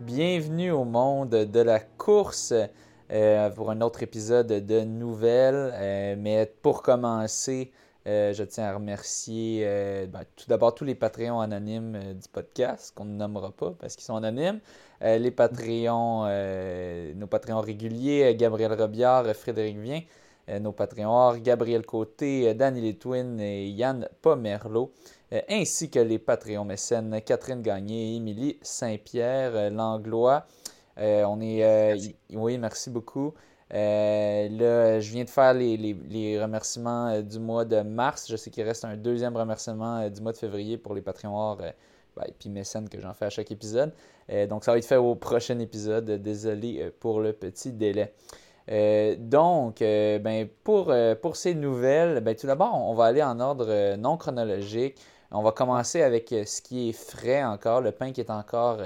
Bienvenue au monde de la course euh, pour un autre épisode de nouvelles. Euh, mais pour commencer, euh, je tiens à remercier euh, ben, tout d'abord tous les Patreons anonymes euh, du podcast, qu'on ne nommera pas parce qu'ils sont anonymes. Les Patreons, nos Patreons réguliers, Gabriel Robillard, Frédéric Vien, nos Patreons Gabriel Côté, Danny Letwin et Yann Pomerlo, ainsi que les Patreons mécènes Catherine Gagné Émilie Saint-Pierre Langlois. On est, Merci. oui, merci beaucoup. Euh, là, je viens de faire les, les- les remerciements euh, du mois de mars. Je sais qu'il reste un deuxième remerciement euh, du mois de février pour les Patreons ben, et puis mécènes que j'en fais à chaque épisode. Donc, ça va être fait au prochain épisode. Désolé pour le petit délai. Donc, ben, pour, pour ces nouvelles, ben, tout d'abord, on, va aller en ordre non chronologique. On va commencer avec ce qui est frais encore, le pain qui est encore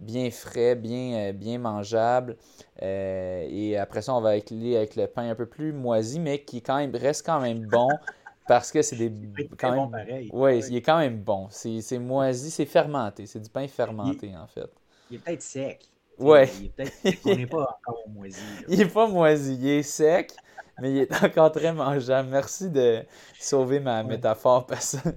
bien frais, bien, euh, bien mangeable. Euh, et après ça, on va aller avec le pain un peu plus moisi, mais qui quand même, reste quand même bon parce que c'est des. Quand même, bon pareil. oui, Ouais. il est quand même bon. C'est moisi, c'est fermenté. C'est du pain fermenté, en fait. Il est peut-être sec. Ouais. Il est peut-être- On n'est pas encore moisi. là. Il est pas moisi, il est sec, mais il est encore très mangeable. Merci de sauver ma métaphore parce que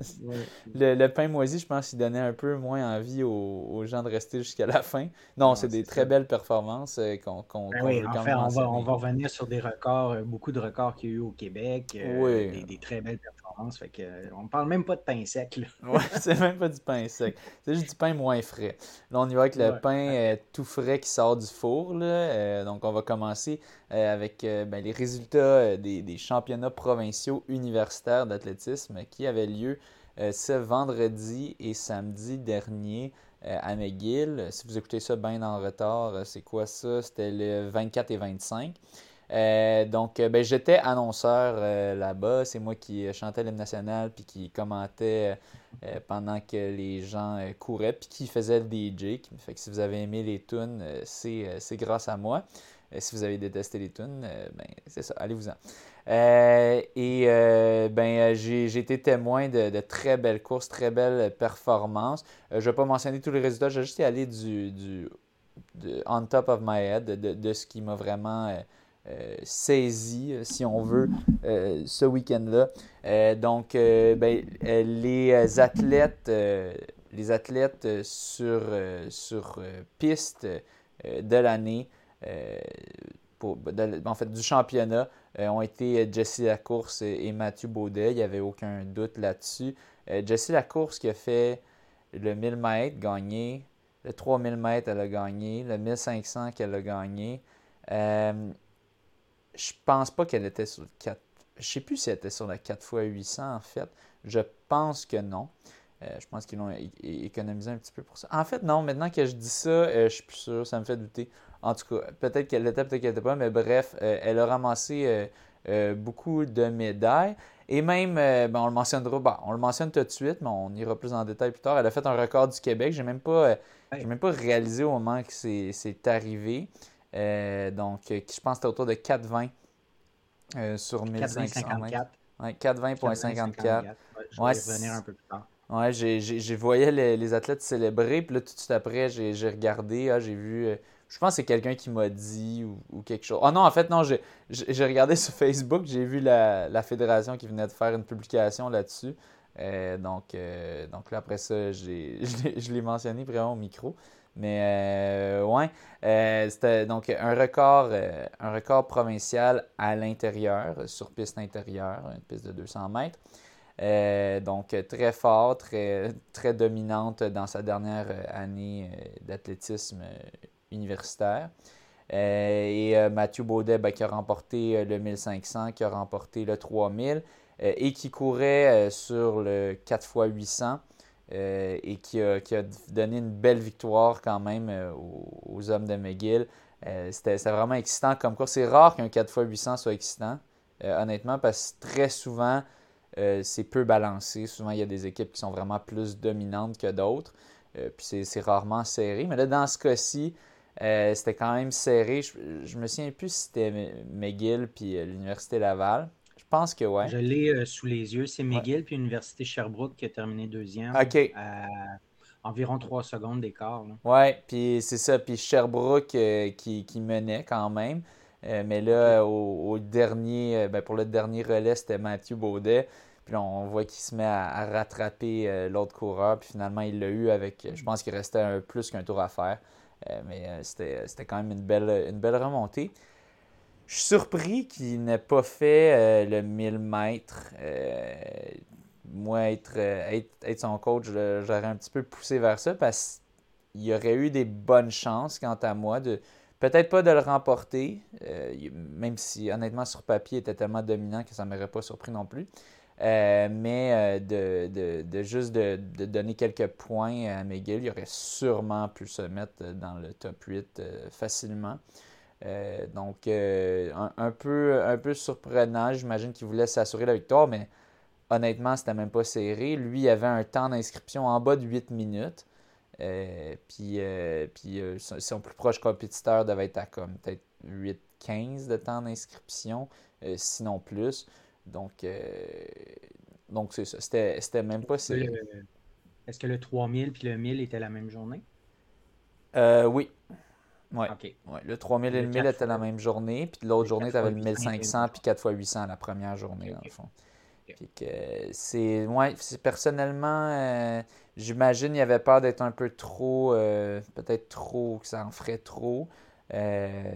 le, le pain moisi, je pense qu'il donnait un peu moins envie aux, aux gens de rester jusqu'à la fin. Non, Non, c'est des très belles performances euh, qu'on qu'on Ben oui, en fait, on va, on mentionner. va revenir sur des records, euh, beaucoup de records qu'il y a eu au Québec, euh, Oui. des, des très belles performances. Fait que, euh, on ne parle même pas de pain sec. Ouais, c'est même pas du pain sec. C'est juste du pain moins frais. Là, on y va avec le Ouais. pain euh, tout frais qui sort du four. Là. Euh, donc, on va commencer euh, avec ben, les résultats des, des championnats provinciaux universitaires d'athlétisme qui avaient lieu ce vendredi et samedi dernier à McGill. Si vous écoutez ça bien en retard, c'est quoi ça? C'était le 24 et 25. Euh, donc, euh, ben, j'étais annonceur euh, là-bas. C'est moi qui chantais l'hymne national puis qui commentais euh, pendant que les gens couraient puis qui faisait le DJ. Fait que si vous avez aimé les tunes, c'est grâce à moi. Si vous avez détesté les tunes, ben, c'est ça, allez-vous-en. Et ben, j'ai été témoin de, de très belles courses, très belles performances. Je ne vais pas mentionner tous les résultats, je vais juste aller du, du on top of my head, de, de ce qui m'a vraiment euh, euh, saisi, euh, si on veut, euh, ce week-end-là. Euh, donc, ben, les athlètes, les athlètes sur, sur piste de l'année, de- en fait, du championnat, ont été Jesse Lacourse et, Mathieu Baudet. Il n'y avait aucun doute là-dessus. Jesse Lacourse qui a fait le 1000 mètres gagné, le 3000 mètres elle a gagné, le 1500 qu'elle a gagné. Je pense pas qu'elle était sur le 4. Je sais plus si elle était sur le 4 x 800 en fait. Je pense que non. Euh, je pense qu'ils l'ont économisé un petit peu pour ça. En fait, non, maintenant que je dis ça, euh, je suis plus sûr, ça me fait douter. En tout cas, peut-être qu'elle l'était, peut-être qu'elle n'était pas, mais bref, euh, elle a ramassé euh, beaucoup de médailles. Et même, ben, on le mentionnera, bon, on le mentionne tout de suite, mais on ira plus en détail plus tard. Elle a fait un record du Québec. J'ai même pas, même pas réalisé au moment que c'est c'est arrivé. Euh, donc, euh, je pense que c'était autour de 4,20 euh, sur 1500 mètres. 4,54. Ouais, 4,20.54. Ouais, je Ouais, vais y revenir un peu plus tard. Ouais, j'ai, voyais les, les athlètes célébrer, puis là, tout de suite après, j'ai, regardé, ah, j'ai vu, euh, je pense que c'est quelqu'un qui m'a dit ou, ou quelque chose. Ah non, en fait, non, j'ai, regardé sur Facebook, j'ai vu la, la fédération qui venait de faire une publication là-dessus. Euh, donc, euh, donc là, après ça, j'ai, je, l'ai, je l'ai mentionné vraiment au micro. Mais euh, ouais, euh, c'était donc un record, euh, un record provincial à l'intérieur, sur piste intérieure, une piste de 200 mètres. Donc très fort, très, très dominante dans sa dernière année d'athlétisme universitaire. Et Mathieu Baudet ben, qui a remporté le 1500, qui a remporté le 3000 euh, et qui courait sur le 4 x 800 euh, et qui a, donné une belle victoire quand même euh, aux, hommes de McGill. Euh, c'était vraiment excitant comme course. C'est rare qu'un 4 x 800 soit excitant, honnêtement, parce que très souvent, c'est peu balancé. Souvent, il y a des équipes qui sont vraiment plus dominantes que d'autres. puis c'est rarement serré. Mais là, dans ce cas-ci, c'était quand même serré. Je, me souviens plus si c'était McGill puis l'Université Laval. Je pense que oui. Je l'ai sous les yeux. C'est McGill puis l'Université Sherbrooke qui a terminé deuxième. OK. À environ trois secondes d'écart. Oui, puis c'est ça. Puis Sherbrooke qui, qui, menait quand même. Euh, mais là, au, dernier, euh, ben, pour le dernier relais, c'était Mathieu Baudet. Puis là, on voit qu'il se met à, rattraper euh, l'autre coureur. Puis finalement, il l'a eu avec, je pense qu'il restait un, plus qu'un tour à faire. mais c'était quand même une belle, une belle remontée. Je suis surpris qu'il n'ait pas fait le 1000 mètres. moi, être, être, son coach, j'aurais un petit peu poussé vers ça parce qu'il aurait eu des bonnes chances, quant à moi, de, Peut-être pas de le remporter, euh, même si honnêtement sur papier il était tellement dominant que ça ne m'aurait pas surpris non plus. Euh, mais euh, de, juste de, donner quelques points à McGill, il aurait sûrement pu se mettre dans le top 8 facilement. Donc, un, peu, un peu surprenant. J'imagine qu'il voulait s'assurer la victoire, mais honnêtement, c'était même pas serré. Lui, il avait un temps d'inscription en bas de 8 minutes. Euh, puis euh, puis euh, son, plus proche compétiteur devait être à comme peut-être 8-15 de temps d'inscription, sinon plus. Donc, donc c'est ça. C'était même pas si. Est-ce que le 3000 puis le 1000 étaient la même journée? oui. Ouais. ouais. Le 3000 et le 1000 étaient la même journée, puis l'autre journée, tu avais le 1500 puis 4 x 800 la première journée, dans le fond. que c'est. Ouais, personnellement J'imagine qu'il avait peur d'être un peu trop, euh, peut-être trop, que ça en ferait trop. Euh,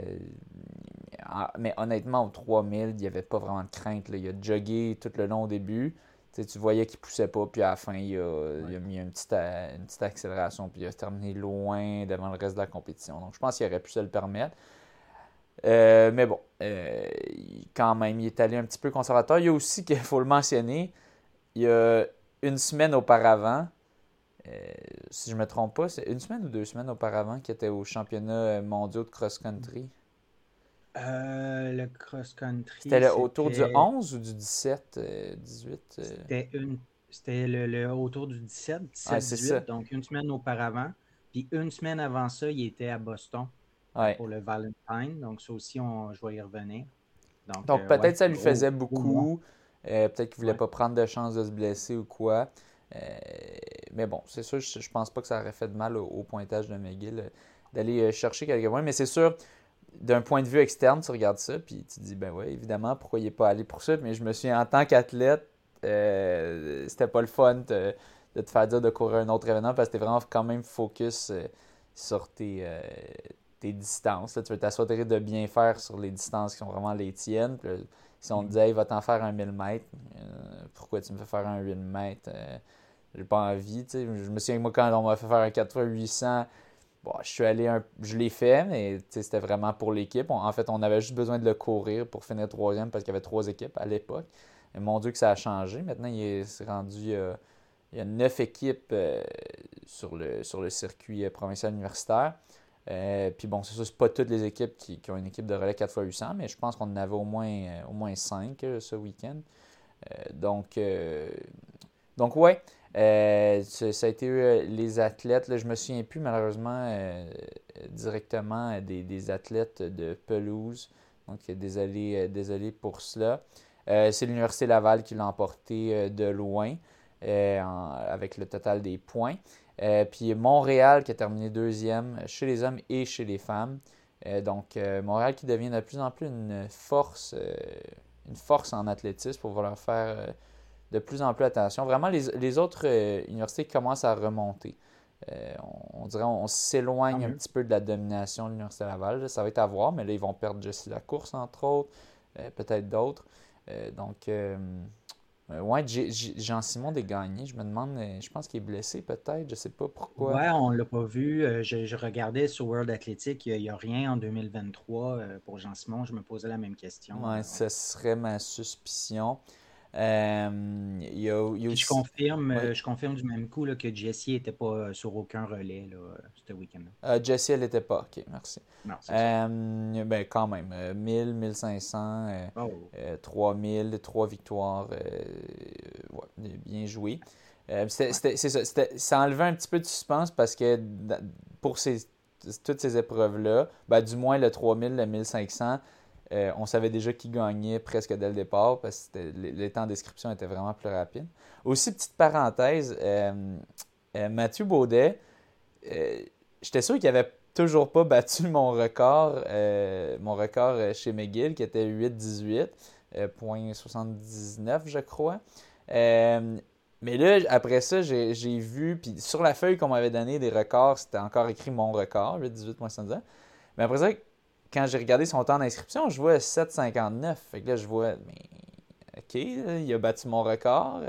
mais honnêtement, au 3000, il n'y avait pas vraiment de crainte. Il a jogué tout le long au début. Tu voyais qu'il poussait pas, puis à la fin, il a, mis une petite, une petite, accélération, puis il a terminé loin devant le reste de la compétition. Donc, je pense qu'il aurait pu se le permettre. Euh, mais bon, quand même, il est allé un petit peu conservateur. Il y a aussi, qu'il faut le mentionner, il y a une semaine auparavant, euh, si je ne me trompe pas, c'est une semaine ou deux semaines auparavant qu'il était au championnat euh, mondial de cross-country. Euh, le cross-country. C'était autour du 11 ou du 17, 18 C'était une... C'était le, autour du 17, 17 18, donc une semaine auparavant. Puis une semaine avant ça, il était à Boston pour le Valentine. Donc ça aussi, on, je vais y revenir. Donc, peut-être que ça lui faisait beaucoup. peut-être qu'il ne voulait pas prendre de chance de se blesser ou quoi. Euh, mais bon, c'est sûr, je, ne pense pas que ça aurait fait de mal au, pointage de McGill euh, d'aller euh, chercher quelques points. Mais c'est sûr, d'un point de vue externe, tu regardes ça, puis tu te dis, ben ouais, évidemment, pourquoi il n'est pas allé pour ça? Mais je me suis en tant qu'athlète, c'était pas le fun de, te faire dire de courir un autre événement parce que tu vraiment quand même focus sur tes, distances. tu veux t'assurer de bien faire sur les distances qui sont vraiment les tiennes. si on te mm. dit, il va t'en faire un 1000 mètres, pourquoi tu me fais faire un 8 mètres? j'ai pas envie. Je me souviens que moi, quand on m'a fait faire un 8800, je suis allé je l'ai fait, mais c'était vraiment pour l'équipe. En fait, on avait juste besoin de le courir pour finir troisième parce qu'il y avait trois équipes à l'époque. Et mon Dieu que ça a changé. Maintenant, il est rendu. Euh, il y a neuf équipes euh, sur, le, sur le circuit euh, provincial universitaire. puis bon, c'est ça, c'est pas toutes les équipes qui, ont une équipe de relais 4x800, mais je pense qu'on en avait au moins, au moins 5 ce week-end. donc, donc ouais, euh, ça a été euh, les athlètes. Là, je me souviens plus malheureusement euh, directement des, athlètes de pelouse. Donc désolé, désolé pour cela. c'est l'Université Laval qui l'a emporté de loin avec le total des points. puis Montréal qui a terminé deuxième chez les hommes et chez les femmes. donc Montréal qui devient de plus en plus une force, une force en athlétisme pour vouloir faire de plus en plus attention. Vraiment, les, autres euh, universités commencent à remonter. Euh, on, dirait on, s'éloigne un petit peu de la domination de l'Université Laval. Ça va être à voir, mais là, ils vont perdre Jessie la course, entre autres, euh, peut-être d'autres. donc, ouais, Jean-Simon des gagnés, je me demande, je pense qu'il est blessé peut-être, je sais pas pourquoi. Ouais, on l'a pas vu. Je, regardais sur World Athletic, il n'y a, rien en 2023 pour Jean-Simon. Je me posais la même question. Ouais, ce serait ma suspicion. Euh, je, confirme, euh, je confirme du même coup là, que Jessie n'était pas euh, sur aucun relais là, ce week-end. Jessie, elle n'était pas. OK, merci. ben, quand même, 1000, 1500, 3000, 3 victoires. bien joué. c'est ça. Ça enlevait un petit peu de suspense parce que pour ces, toutes ces épreuves-là, ben, du moins le 3000, le 1500, on savait déjà qui gagnait presque dès le départ parce que les, temps d'inscription étaient vraiment plus rapides. Aussi, petite parenthèse, Mathieu Baudet, j'étais sûr qu'il avait toujours pas battu mon record, euh, mon record euh, chez McGill qui était 8,18, euh, 79 je crois. Euh, mais là, après ça, j'ai vu, puis sur la feuille qu'on m'avait donné des records, c'était encore écrit mon record, 8,18.79. Mais après ça, quand j'ai regardé son temps d'inscription, je vois 7,59. Fait que là, je vois, mais OK, il a battu mon record.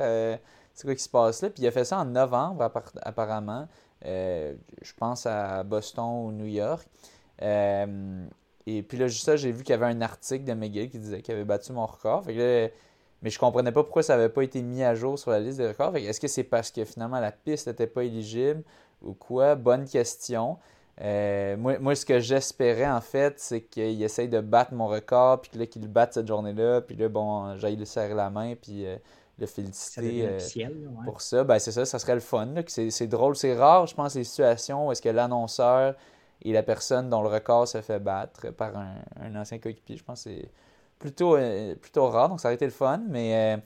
c'est quoi qui se passe là? Puis il a fait ça en novembre, apparemment. Euh, je pense à Boston ou New York. Euh, et puis là, juste ça, j'ai vu qu'il y avait un article de McGill qui disait qu'il avait battu mon record. mais je comprenais pas pourquoi ça n'avait pas été mis à jour sur la liste des records. Est-ce que c'est parce que finalement la piste n'était pas éligible ou quoi? Bonne question. Euh, moi, ce que j'espérais en fait, c'est qu'il essaye de battre mon record, puis qu'il le batte cette journée-là, puis là, bon, j'aille le serrer la main, puis le féliciter euh, pour ça. Ben, c'est ça, ça serait le fun. C'est drôle, c'est rare, je pense, les situations où est-ce que l'annonceur et la personne dont le record se fait battre par un, ancien coéquipier. Je pense que c'est plutôt, euh, plutôt rare, donc ça aurait été le fun. Mais euh,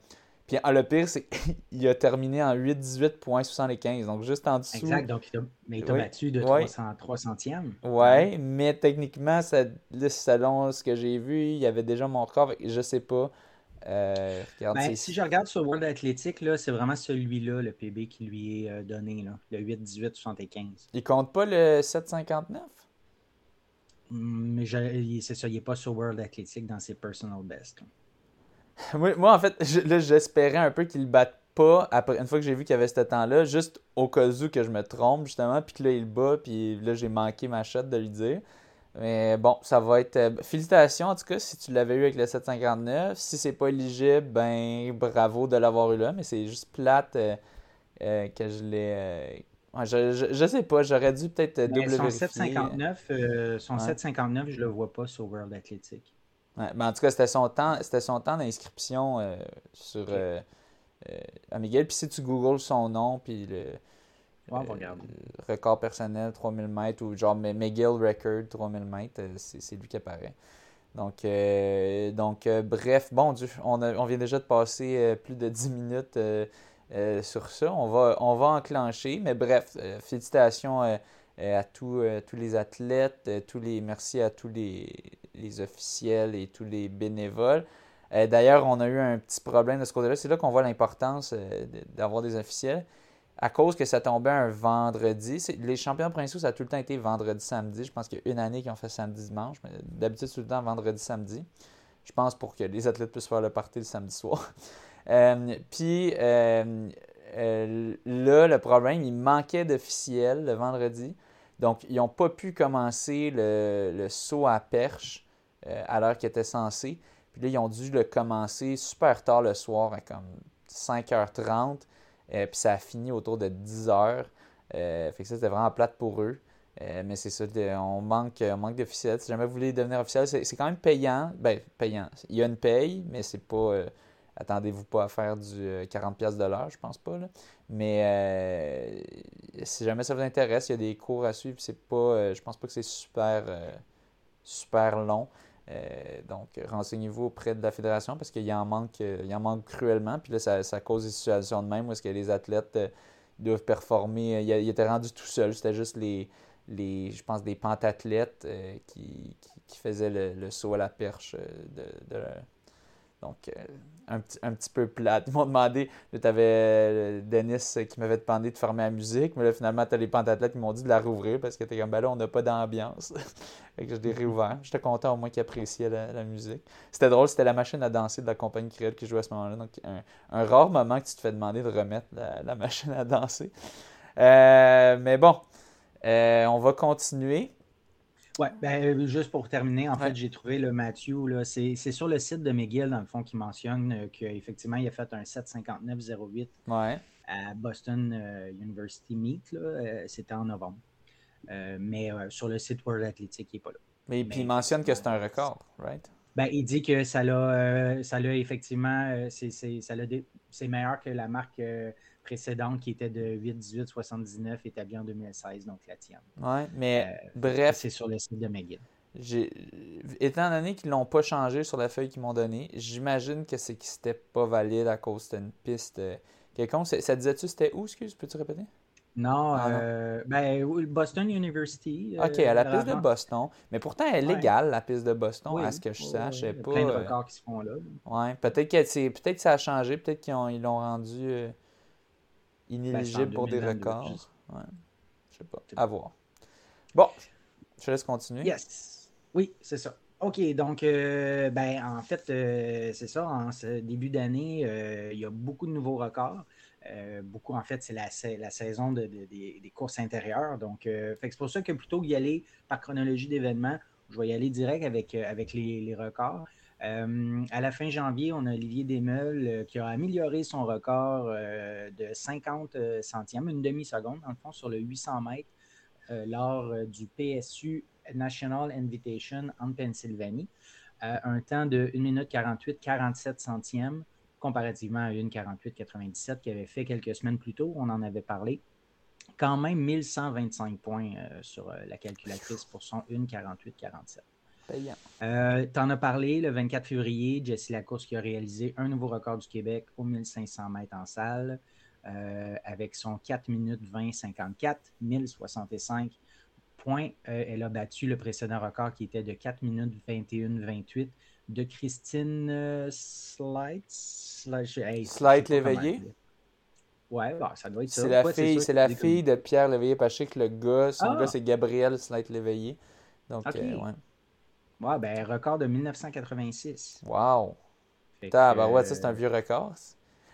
puis ah, le pire, c'est qu'il a terminé en 8-18.75, donc juste en dessous. Exact, donc il mais il t'a battu de 300, 300e. Oui, mais techniquement, ça, selon ce que j'ai vu, il y avait déjà mon record. Je sais pas. Euh, ben, si je regarde sur World Athletic, c'est vraiment celui-là, le PB qui lui est euh, donné, là, le 8-18-75. Il compte pas le 7-59? Hmm, mais c'est ça, il n'est pas sur World Athletic dans ses personal best. Moi, en fait, j'espérais un peu qu'il ne batte pas après une fois que j'ai vu qu'il y avait ce temps-là, juste au cas où que je me trompe, justement, puis que là, il bat, puis là, j'ai manqué ma shot de lui dire. Mais bon, ça va être. Euh, félicitations en tout cas si tu l'avais eu avec le 759. Si c'est pas éligible, ben bravo de l'avoir eu là, mais c'est juste plate euh, euh, que je l'ai. je, je, sais pas, j'aurais dû peut-être double son 759, son 759, je le vois pas sur World Athletic. En tout cas, c'était son temps, c'était son temps d'inscription sur à Miguel. Puis si tu googles son nom, puis le euh, record personnel 3000 mètres ou genre McGill Record 3000 mètres, euh, c'est lui qui apparaît. Donc, euh, donc bref, bon Dieu, on, on, vient déjà de passer plus de 10 minutes sur ça. On va, on va enclencher, mais bref, félicitations à tous, tous les athlètes, tous les, merci à tous les, les officiels et tous les bénévoles. D'ailleurs, on a eu un petit problème de ce côté-là. C'est là, qu'on voit l'importance d'avoir des officiels à cause que ça tombait un vendredi. Les champions provinciaux, ça a tout le temps été vendredi-samedi. Je pense qu'il y a une année qui ont fait samedi-dimanche, mais d'habitude, tout le temps vendredi-samedi. Je pense pour que les athlètes puissent faire le party le samedi soir. Euh, puis euh, euh, là, le problème, il manquait d'officiels le vendredi. Donc, ils n'ont pas pu commencer le, saut à perche à l'heure qu'ils étaient censés. Puis là, ils ont dû le commencer super tard le soir, à comme 5h30. Euh, puis ça a fini autour de 10 heures. Euh, fait que ça, c'était vraiment plate pour eux. Euh, mais c'est ça, on manque, on manque d'officiels. Si jamais vous voulez devenir officiel, c'est quand même payant. Ben, payant. Il y a une paye, mais c'est pas. Attendez-vous pas à faire du 40$ de l'heure, je pense pas. Là. Mais si jamais ça vous intéresse, il y a des cours à suivre. C'est pas, je pense pas que c'est super, long. Euh, donc, renseignez-vous auprès de la fédération parce qu'il y en manque, euh, en manque cruellement. Puis là, ça, cause des situations de même où est-ce que les athlètes euh, doivent performer. Il, était rendu tout seul. C'était juste les, les, je pense, des pentathlètes qui, qui, faisaient le, saut à la perche de, donc, euh, un, petit, un petit peu plate. Ils m'ont demandé, tu avais euh, Denis qui m'avait demandé de fermer la musique, mais là, finalement, tu as les pentathlètes qui m'ont dit de la rouvrir parce que tu comme, ben là, on n'a pas d'ambiance. fait que je l'ai réouvert. J'étais content au moins qu'ils appréciaient la, musique. C'était drôle, c'était la machine à danser de la compagnie créole qui jouait à ce moment-là. Donc, un, rare moment que tu te fais demander de remettre la, machine à danser. Euh, mais bon, on va continuer. Oui, ben, euh, juste pour terminer, en fait, j'ai trouvé le Matthew, c'est sur le site de McGill, dans le fond, qui mentionne euh, qu'effectivement, il a fait un 759-08 à Boston euh, University Meet, c'était en novembre. mais sur le site World Athletic, il n'est pas là. Mais, puis il mentionne que c'est un record, right? Ben, il dit que ça l'a, ça l'a effectivement, c'est, c'est meilleur que la marque précédente qui était de 8-18-79 établie en 2016, donc la tienne. Oui, mais bref. C'est sur le site de McGill. Étant donné qu'ils l'ont pas changé sur la feuille qu'ils m'ont donnée, j'imagine que c'est que c'était pas valide à cause d'une piste quelconque. Ça disait-tu c'était où, excuse, peux-tu répéter? Non, ah, euh, ben, Boston University. OK, à la piste de Boston. Mais pourtant, elle est légale, la piste de Boston, à ce que je sache. Il y a pas, plein de records qui se font là. Ouais, peut-être que, peut que ça a changé, peut-être qu'ils l'ont rendu euh, inéligible ben, pour des records. Ouais. Je sais pas. À voir. Bon, je te laisse continuer. Yes. Oui, c'est ça. OK, donc, euh, ben, en fait, c'est ça. En ce début d'année, il y a beaucoup de nouveaux records. Euh, beaucoup, en fait, c'est la, saison des, courses intérieures. Donc, euh, c'est pour ça que plutôt que d'y aller par chronologie d'événements, je vais y aller direct avec, euh, avec les, records. À la fin janvier, on a Olivier Desmeules qui a amélioré son record de 50 centièmes, une demi-seconde, dans le fond, sur le 800 mètres lors du PSU National Invitation en Pennsylvanie. un temps de 1 minute 48, 47 centièmes comparativement à une 48-97 qui avait fait quelques semaines plus tôt. On en avait parlé. Quand même 1125 points euh, sur euh, la calculatrice pour son 1-48-47. Euh, tu en as parlé le 24 février, Jesse Lacourse qui a réalisé un nouveau record du Québec au 1500 mètres en salle avec son 4 minutes 20-54, 1065 points. elle a battu le précédent record qui était de 4 minutes 21-28 de Christine euh, Slight. Slight l'éveillé? Ouais, bah, ça doit être ça. C'est la, fille, c'est la fille de Pierre Léveillé. Parce que le gars, son ah! gars, c'est Gabriel Slight Léveillé. Donc, euh, ouais. Ouais, ben, record de 1986. Wow! Putain, ben ouais, ça, c'est un vieux record.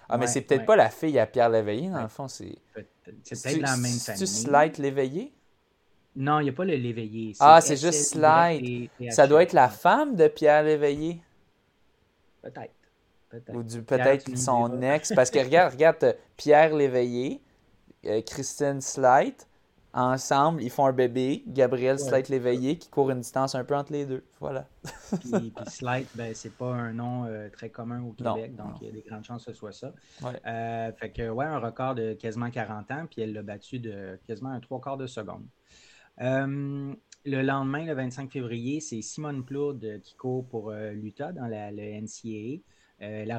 Ah, mais c'est peut-être pas la fille à Pierre Léveillé, dans le fond, c'est. C'est peut-être la même famille. C'est-tu Slight Léveillé? Non, il n'y a pas le l'éveillé. Ah, c'est juste Slide. Ça doit être la femme de Pierre Léveillé. Peut-être. Peut Ou peut-être son ex. Parce que regarde, regarde, Pierre Léveillé, euh, Christine Slide, ensemble, ils font un bébé, Gabriel ouais. Léveillé, qui court une distance un peu entre les deux. Voilà. puis, puis Slide, ben, c'est pas un nom euh, très commun au Québec, donc il y a des grandes chances que ce soit ça. Euh, fait que, ouais, un record de quasiment 40 ans, puis elle l'a battu de quasiment un trois quarts de seconde. Euh, le lendemain, le 25 février, c'est Simone Plourde qui court pour l'Utah dans la, le NCAA. Euh, elle,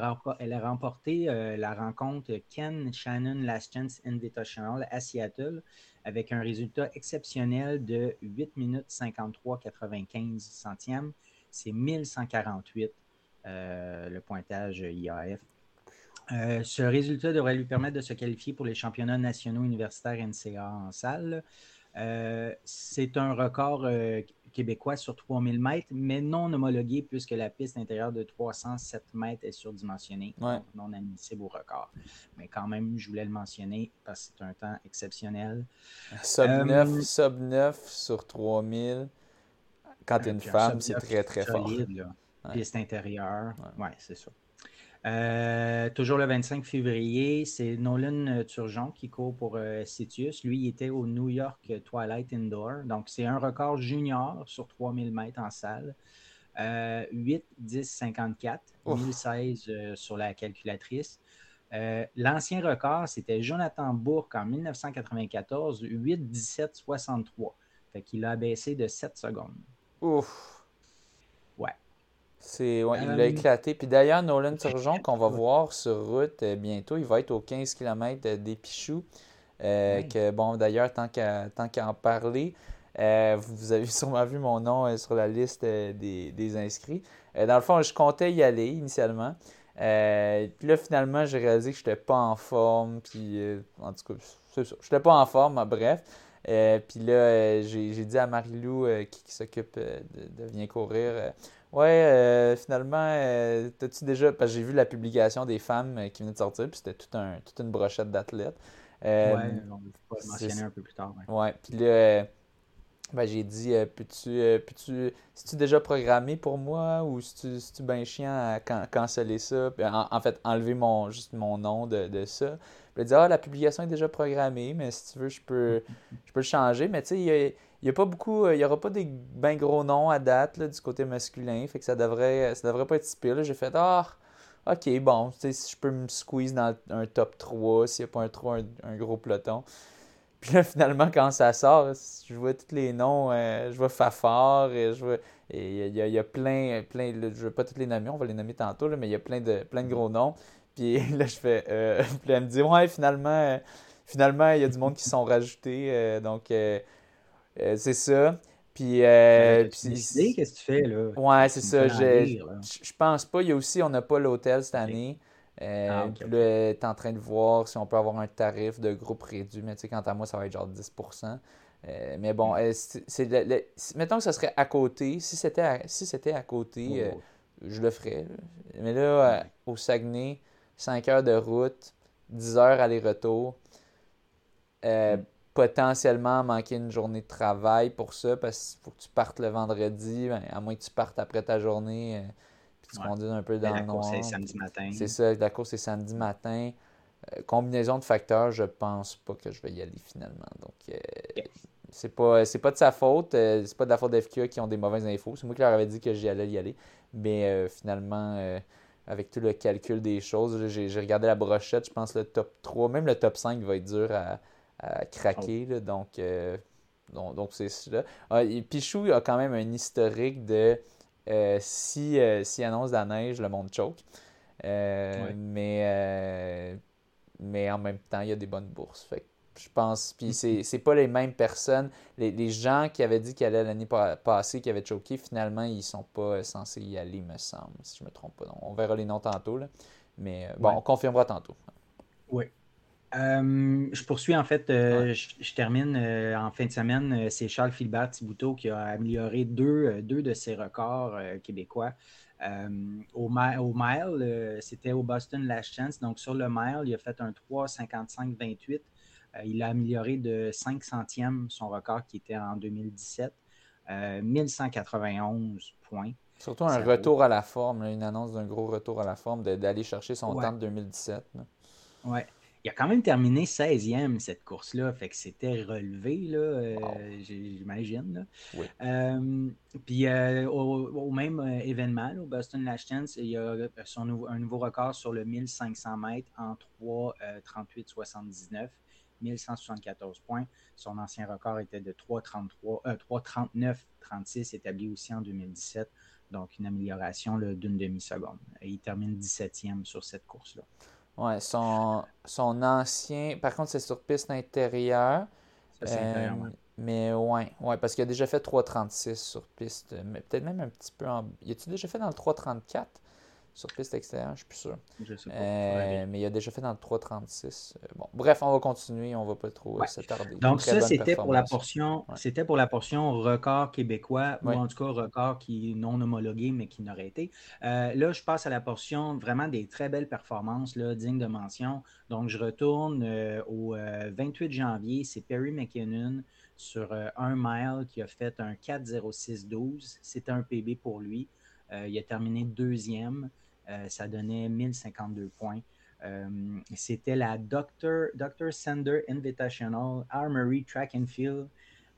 a, remporté la rencontre Ken Shannon Last Chance Invitational à Seattle avec un résultat exceptionnel de 8 minutes 53 95 centièmes. C'est 1148 le pointage IAF. ce résultat devrait lui permettre de se qualifier pour les championnats nationaux universitaires NCA en salle. Euh, c'est un record euh, québécois sur 3000 mètres, mais non homologué puisque la piste intérieure de 307 mètres est surdimensionnée. non admissible au record. Mais quand même, je voulais le mentionner parce que c'est un temps exceptionnel. Sub, 9, euh, sub 9 sur 3000. Quand tu es une femme, c'est très très fort. Piste intérieure. Ouais, c'est ça. Euh, toujours le 25 février, c'est Nolan Turgeon qui court pour euh, Citius. Lui, il était au New York Twilight Indoor. Donc, c'est un record junior sur 3000 mètres en salle. 8, 10, 54, 1016 sur la calculatrice. Euh, l'ancien record, c'était Jonathan Bourque en 1994, 8, 17, 63. Fait qu'il a baissé de 7 secondes. Ouf! C'est, ouais, il a euh, éclaté. Puis d'ailleurs, Nolan Turgeon, qu'on va voir sur route euh, bientôt, il va être aux 15 km des Pichoux. Euh, que, bon, d'ailleurs, tant qu'à, tant qu'à en parler, vous avez sûrement vu mon nom sur la liste des, des, inscrits. dans le fond, je comptais y aller initialement. puis là, finalement, j'ai réalisé que je n'étais pas en forme. Puis, en tout cas, c'est ça. Je n'étais pas en forme, bref. puis là, j'ai, dit à Marie-Lou, qui, s'occupe de, de, venir courir, Ouais, euh, finalement, euh, t'as-tu déjà. Parce que j'ai vu la publication des femmes euh, qui venaient de sortir, puis c'était tout un, toute une brochette d'athlètes. ouais, on va le mentionner un peu plus tard. Ouais, puis là, ben, j'ai dit, peux-tu. peux-tu tu déjà programmé pour moi ou si tu, tu bien chiant à canceller ça? En, fait, enlever mon, juste mon nom de, de ça. Puis elle dit, ah, la publication est déjà programmée, mais si tu veux, je peux, je peux le changer. Mais tu sais, il n'y a pas beaucoup, il y aura pas des bien gros noms à date du côté masculin, fait que ça devrait, ça devrait pas être si pire. J'ai fait ah, ok, bon, si je peux me squeeze dans un top 3, s'il n'y a pas un 3, un, gros peloton. Puis là, finalement, quand ça sort, je vois tous les noms, je vois Fafard, et je vois. Et il y, a plein, plein, je ne veux pas tous les nommer, on va les nommer tantôt, mais il y a plein de, plein de gros noms. Puis là, je fais. Euh, puis elle me dit, ouais, finalement, euh, finalement, il y a du monde qui sont rajoutés. Euh, c'est ça. Puis. qu'est-ce que tu fais, là? Ouais, c'est ça. Je, je pense pas. Il y a aussi, on n'a pas l'hôtel cette année. Ah, puis là, tu es en train de voir si on peut avoir un tarif de groupe réduit. Mais tu sais, quant à moi, ça va être genre 10% mais bon, c'est, mettons que ça serait à côté. Si c'était à, si c'était à côté, je le ferais. Mais là, au Saguenay, 5 heures de route, 10 heures aller-retour. Euh, mm. Potentiellement manquer une journée de travail pour ça, parce qu'il faut que tu partes le vendredi, ben, à moins que tu partes après ta journée, euh, puis tu conduis un peu dans le noir. c'est samedi matin. C'est ça, la course c'est samedi matin. Euh, combinaison de facteurs, je pense pas que je vais y aller finalement. Donc, c'est pas, pas de sa faute. c'est pas de la faute d'FQA qui ont des mauvaises infos. C'est moi qui leur avais dit que j'y allais y aller. Mais finalement, avec tout le calcul des choses. J'ai regardé la brochette, je pense le top 3, même le top 5 va être dur à, craquer. donc, euh, donc, c'est cela. Ah, Pichou a quand même un historique de euh, si, euh, si annonce de la neige, le monde choke. mais, mais en même temps, il y a des bonnes bourses. Fait je pense. Puis c'est, c'est pas les mêmes personnes. Les, gens qui avaient dit qu'ils allaient l'année passée, qui avaient choqué, finalement, ils sont pas censés y aller, me semble, si je me trompe pas. on verra les noms tantôt. Là. Mais euh, bon, on confirmera tantôt. Oui. Euh, je poursuis en fait, euh, je, termine en fin de semaine. C'est Charles Philbert Thibouteau qui a amélioré deux, deux de ses records québécois. au, au mile, c'était au Boston Last Chance. Donc sur le mile, il a fait un 3,55-28. Euh, il a amélioré de 5 centièmes son record qui était en 2017. 1191 euh, points. Surtout un retour à la forme, une annonce d'un gros retour à la forme, d'aller chercher son temps de 2017. Oui. Il a quand même terminé 16e cette course-là, fait que c'était relevé, là, euh, j'imagine. Oui. puis au, même événement, au Boston Last Chance, il y a son, un nouveau record sur le 1500 mètres en 3,38,79. 1174 points. Son ancien record était de 3,39-36, euh, établi aussi en 2017. Donc, une amélioration d'une demi-seconde. Il termine 17e sur cette course-là. Oui, son, son ancien. Par contre, c'est sur piste intérieure. Euh, mais ouais, ouais, parce qu'il a déjà fait 3,36 sur piste. Mais peut-être même un petit peu en. Y a-tu déjà fait dans le 3,34 sur piste extérieure, je suis plus sûr. Je sais pas. Euh, mais il a déjà fait dans le 336. Euh, bon, bref, on va continuer, on va pas trop euh, s'attarder. Donc ça, c'était pour la portion, c'était pour la portion record québécois, ou en tout cas record qui non homologué, mais qui n'aurait été. là, je passe à la portion vraiment des très belles performances, là, dignes de mention. Donc, je retourne au 28 janvier, c'est Perry McKinnon sur un mile qui a fait un 4.06.12. C'était un PB pour lui. il a terminé deuxième. Euh, ça donnait 1052 points. Euh, c'était la Dr. Dr. Sender Invitational Armory Track and Field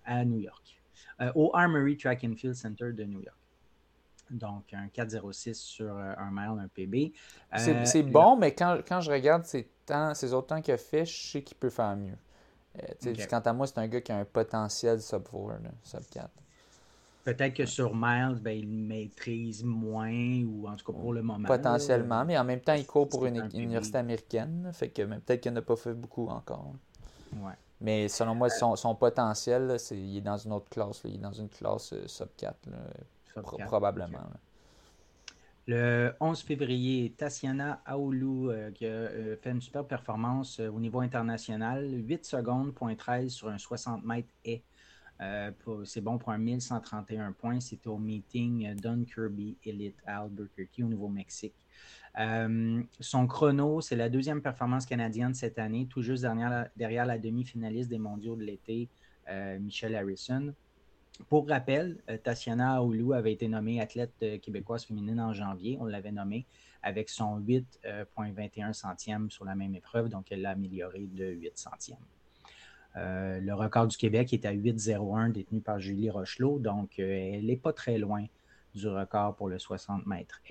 à New York, euh, au Armory Track and Field Center de New York. Donc, un 4,06 sur un mile, un PB. c'est bon, mais quand, je regarde ces, temps, ces autres temps qu'il a fait, je sais qu'il peut faire mieux. Quant à moi, c'est un gars qui a un potentiel sub 4, sub 4. Peut-être que sur Miles, ben, il maîtrise moins, ou en tout cas pour le moment. Potentiellement, mais en même temps, il court pour une, université américaine. Fait que peut-être qu'il n'a pas fait beaucoup encore. Ouais. Mais selon moi, son, son potentiel, c'est, il est dans une autre classe. Il est dans une classe euh, sub 4, probablement. Le 11 février, Tatiana Aoulou euh, qui a euh, fait une super performance au niveau international. 8 secondes, point 13 sur un 60 mètres et euh, c'est bon pour un 1131 points. C'était au meeting Don Kirby Elite à Albuquerque au Nouveau-Mexique. Euh, son chrono, c'est la deuxième performance canadienne cette année, tout juste derrière la, demi-finaliste des mondiaux de l'été, euh, Michelle Harrison. Pour rappel, Tatiana Aoulou avait été nommée athlète québécoise féminine en janvier. On l'avait nommée avec son 8,21 centièmes sur la même épreuve, donc elle l'a amélioré de 8 centièmes. Le record du Québec est à 8,01 détenu par Julie Rochelot, donc elle n'est pas très loin du record pour le 60 mètres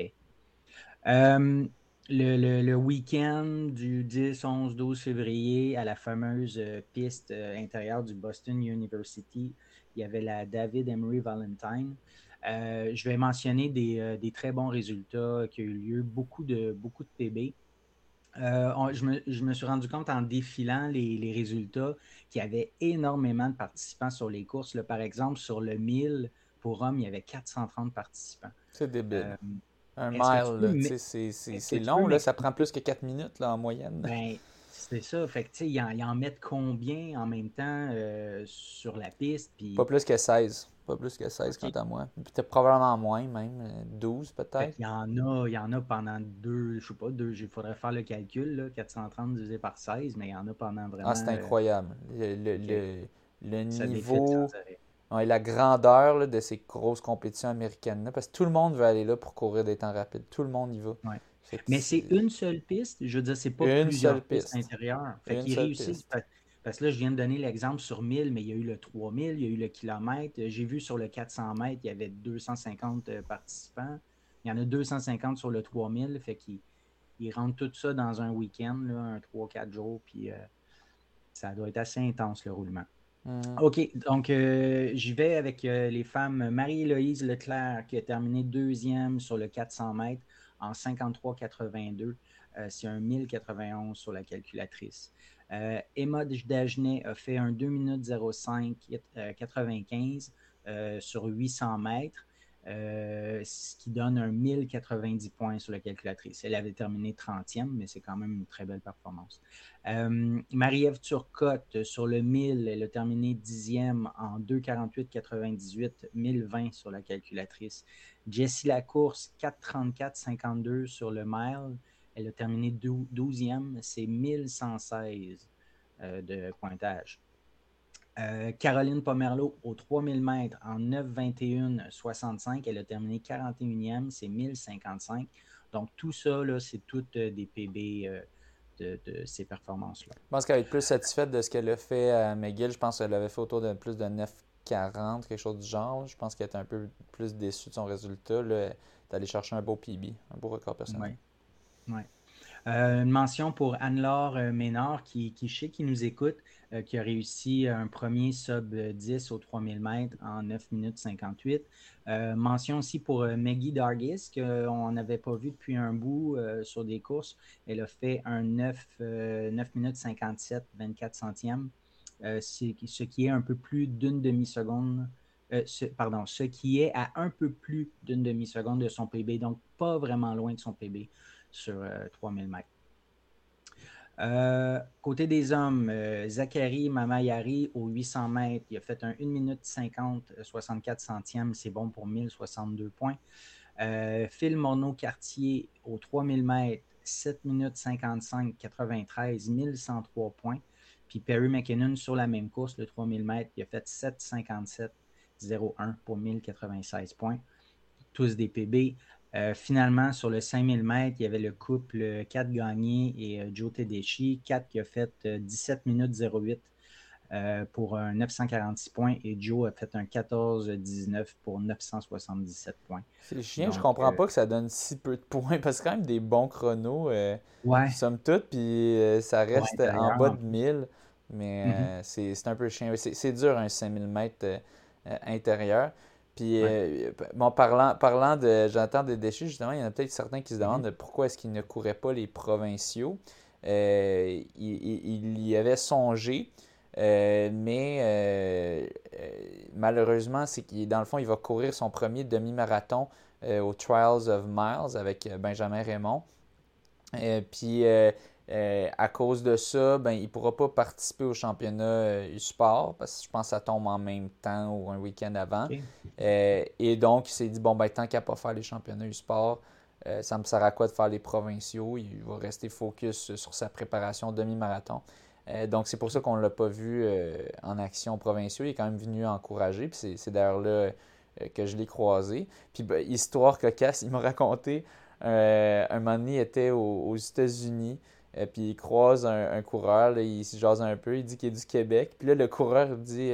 le, week-end du 10, 11, 12 février à la fameuse euh, piste euh, intérieure du Boston University, il y avait la David Emery Valentine. Euh, je vais mentionner des, très bons résultats qui ont eu lieu, beaucoup de, beaucoup de PB. Je, me, suis rendu compte en défilant les, résultats qu'il y avait énormément de participants sur les courses. par exemple, sur le 1000 pour hommes, il y avait 430 participants. C'est débile. Un mile, c'est long, là, ça prend plus que 4 minutes là, en moyenne. Ben, c'est ça. Fait que, ils en, ils en mettent combien en même temps euh, sur la piste? Pas plus que 16. Pas plus que 16 quant à moi. Puis probablement moins, même. 12 euh, peut-être. Il y en a, il y en a pendant deux, je sais pas, deux, il faudrait faire le calcul, là, 430 divisé par 16, mais il y en a pendant vraiment. Ah, c'est incroyable. Le, le, le, niveau la grandeur de ces grosses compétitions américaines-là, parce que tout le monde veut aller là pour courir des temps rapides. Tout le monde y va. Mais c'est une seule piste. Je veux dire, c'est pas une plusieurs seule pistes piste. intérieures. Fait qu'ils réussissent. Parce que là, je viens de donner l'exemple sur 1000, mais il y a eu le 3000, il y a eu le kilomètre. J'ai vu sur le 400 mètres, il y avait 250 euh, participants. Il y en a 250 sur le 3000. Fait qu'ils ils rentrent tout ça dans un week-end, un 3-4 jours. Puis euh, ça doit être assez intense, le roulement. Mm. OK, donc euh, j'y vais avec euh, les femmes Marie-Héloïse Leclerc qui a terminé deuxième sur le 400 mètres en 53,82. Euh, c'est un 1091 sur la calculatrice. Emma Dagenet a fait un 2 minutes 05 95 sur 800 mètres. Euh, ce qui donne un 1090 points sur la calculatrice. Elle avait terminé 30e, mais c'est quand même une très belle performance. Euh, Marie-Ève Turcotte, sur le 1000, elle a terminé 10e en 2,48,98, 1020 sur la calculatrice. Jessie Lacourse, 4,34,52 sur le mile. Elle a terminé 12e, c'est 1116 euh, de pointage. Euh, Caroline Pomerleau au 3000 mètres en 9,21,65. Elle a terminé 41e, c'est 1055. Donc, tout ça, c'est toutes euh, des PB de, ces performances-là. Je pense qu'elle va être plus satisfaite de ce qu'elle a fait à McGill. Je pense qu'elle avait fait autour de plus de 9,40, quelque chose du genre. Je pense qu'elle était un peu plus déçue de son résultat. D'aller chercher un beau PB, un beau record personnel. Oui. Ouais. une mention pour Anne-Laure Ménard qui, qui, je qui nous écoute. Euh, qui a réussi un premier sub 10 au 3000 mètres en 9 minutes 58. Euh, mention aussi pour euh, Maggie Dargis, qu'on n'avait pas vu depuis un bout sur des courses. Elle a fait un 9, 9 minutes 57, 24 centièmes, ce qui est un peu plus d'une demi-seconde. pardon, ce qui est à un peu plus d'une demi-seconde de son PB, donc pas vraiment loin de son PB sur 3000 mètres. Euh, côté des hommes, euh, Zachary Mamayari au 800 mètres, il a fait un 1 minute 50, 64 centièmes, c'est bon pour 1062 points. Euh, Phil Morneau-Cartier au 3000 mètres, 7 minutes 55, 93, 1103 points. Puis Perry McKinnon sur la même course, le 3000 mètres, il a fait 7,57, 01 pour 1096 points. Tous des PB. Euh, finalement, sur le 5000 mètres, il y avait le couple 4 gagnés et euh, Joe Tedeschi. 4 qui a fait 17 euh, minutes 08 pour un 946 points et Joe a fait un 14-19 pour 977 points. C'est chiant, je comprends pas que ça donne si peu de points parce que quand même des bons chronos, ouais. somme toute, puis ça reste en bas de 1000. Mais mm-hmm. c'est un peu chiant. C'est dur un 5000 mètres intérieur. Puis, euh, bon, parlant, parlant de Jonathan déchets, justement, il y en a peut-être certains qui se demandent mm-hmm. pourquoi est-ce qu'il ne courait pas les provinciaux. Euh, il, y avait songé, euh, mais malheureusement, c'est qu'il, dans le fond, il va courir son premier demi-marathon aux Trials of Miles avec Benjamin Raymond. puis, euh, à cause de ça, ben, il ne pourra pas participer au championnat euh, sport parce que je pense que ça tombe en même temps ou un week-end avant. Euh, et donc, il s'est dit bon, ben, tant qu'à pas faire les championnats du sport, ça me sert à quoi de faire les provinciaux? Il va rester focus sur sa préparation demi-marathon. donc, c'est pour ça qu'on ne l'a pas vu en action provinciaux. Il est quand même venu encourager. Puis c'est d'ailleurs là que je l'ai croisé. Puis, ben, histoire cocasse, il m'a raconté un moment donné, il était aux États-Unis. Et puis il croise un, coureur, il se jase un peu, il dit qu'il est du Québec. Puis là, le coureur dit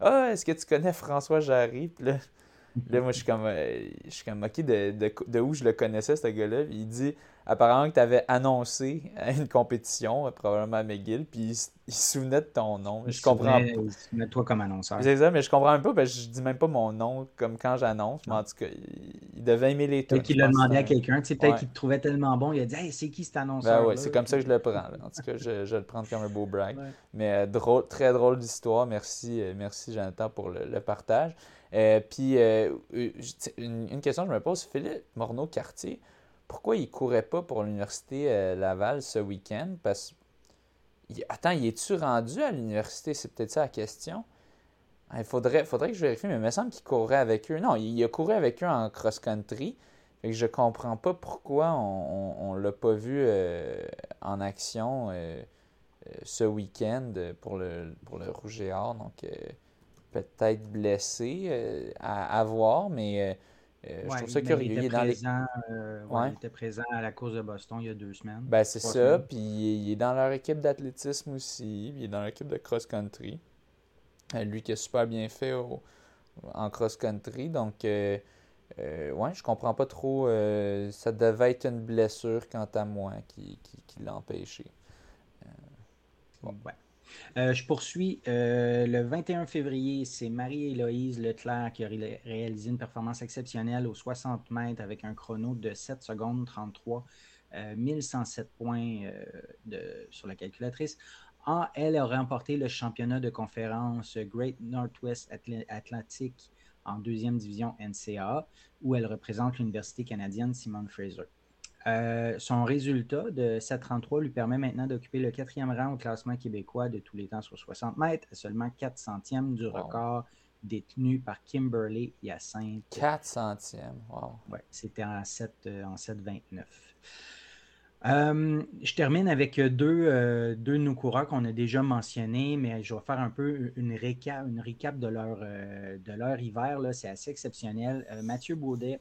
Ah, est-ce que tu connais François Jarry Puis là, Là, moi, je suis comme, euh, je suis comme ok, de, de, de, où je le connaissais, ce gars-là. Il dit apparemment que tu avais annoncé une compétition, probablement à McGill, puis il, se souvenait de ton nom. je comprends pas. Il se souvenait de toi comme annonceur. C'est ça, mais je comprends même pas, parce que je dis même pas mon nom comme quand j'annonce, mais en tout cas, il, devait aimer les trucs. Peut-être qu'il l'a demandé à quelqu'un, tu sais, peut-être qu'il te trouvait tellement bon, il a dit Hey, c'est qui cet annonceur Ben ouais, c'est comme ça que je le prends. En tout cas, je, je, le prends comme un beau brag. Mais euh, drôle, très drôle d'histoire. Merci, euh, merci Jonathan pour le partage. Euh, puis, euh, une, question que je me pose, Philippe Morneau-Cartier, pourquoi il ne courait pas pour l'Université euh, Laval ce week-end? Parce Attends, il est-tu rendu à l'université? C'est peut-être ça la question. Il faudrait, faudrait que je vérifie, mais il me semble qu'il courait avec eux. Non, il a couru avec eux en cross-country. Que je comprends pas pourquoi on ne l'a pas vu en action ce week-end pour le, pour le Rouge et Or. Donc, peut-être blessé euh, à, voir, mais euh, euh, je trouve ça curieux. Il, était présent, il était présent à la course de Boston il y a deux semaines. Ben, c'est ça. Puis il est dans leur équipe d'athlétisme aussi. il est dans l'équipe de cross-country. lui qui a super bien fait en cross-country. Donc, euh, ouais, je comprends pas trop. ça devait être une blessure, quant à moi, qui, qui, l'a empêché. Bon. Ouais. Euh, je poursuis. Euh, le 21 février, c'est Marie-Héloïse Leclerc qui a réalisé une performance exceptionnelle aux 60 mètres avec un chrono de 7 secondes 33, 1107 points euh, de, sur la calculatrice. elle a remporté le championnat de conférence Great Northwest Atlantic en deuxième division NCAA, où elle représente l'Université canadienne Simon Fraser. Euh, son résultat de 7,33 lui permet maintenant d'occuper le quatrième rang au classement québécois de tous les temps sur 60 mètres, seulement 4 centièmes du record détenu par Kimberly Hyacinthe. 4 centièmes, wow. Ouais, c'était en 7, euh, en 7,29. Euh, je termine avec deux, deux de nos coureurs qu'on a déjà mentionnés, mais je vais faire un peu une récap, une récap de leur, de leur hiver. C'est assez exceptionnel. Mathieu Baudet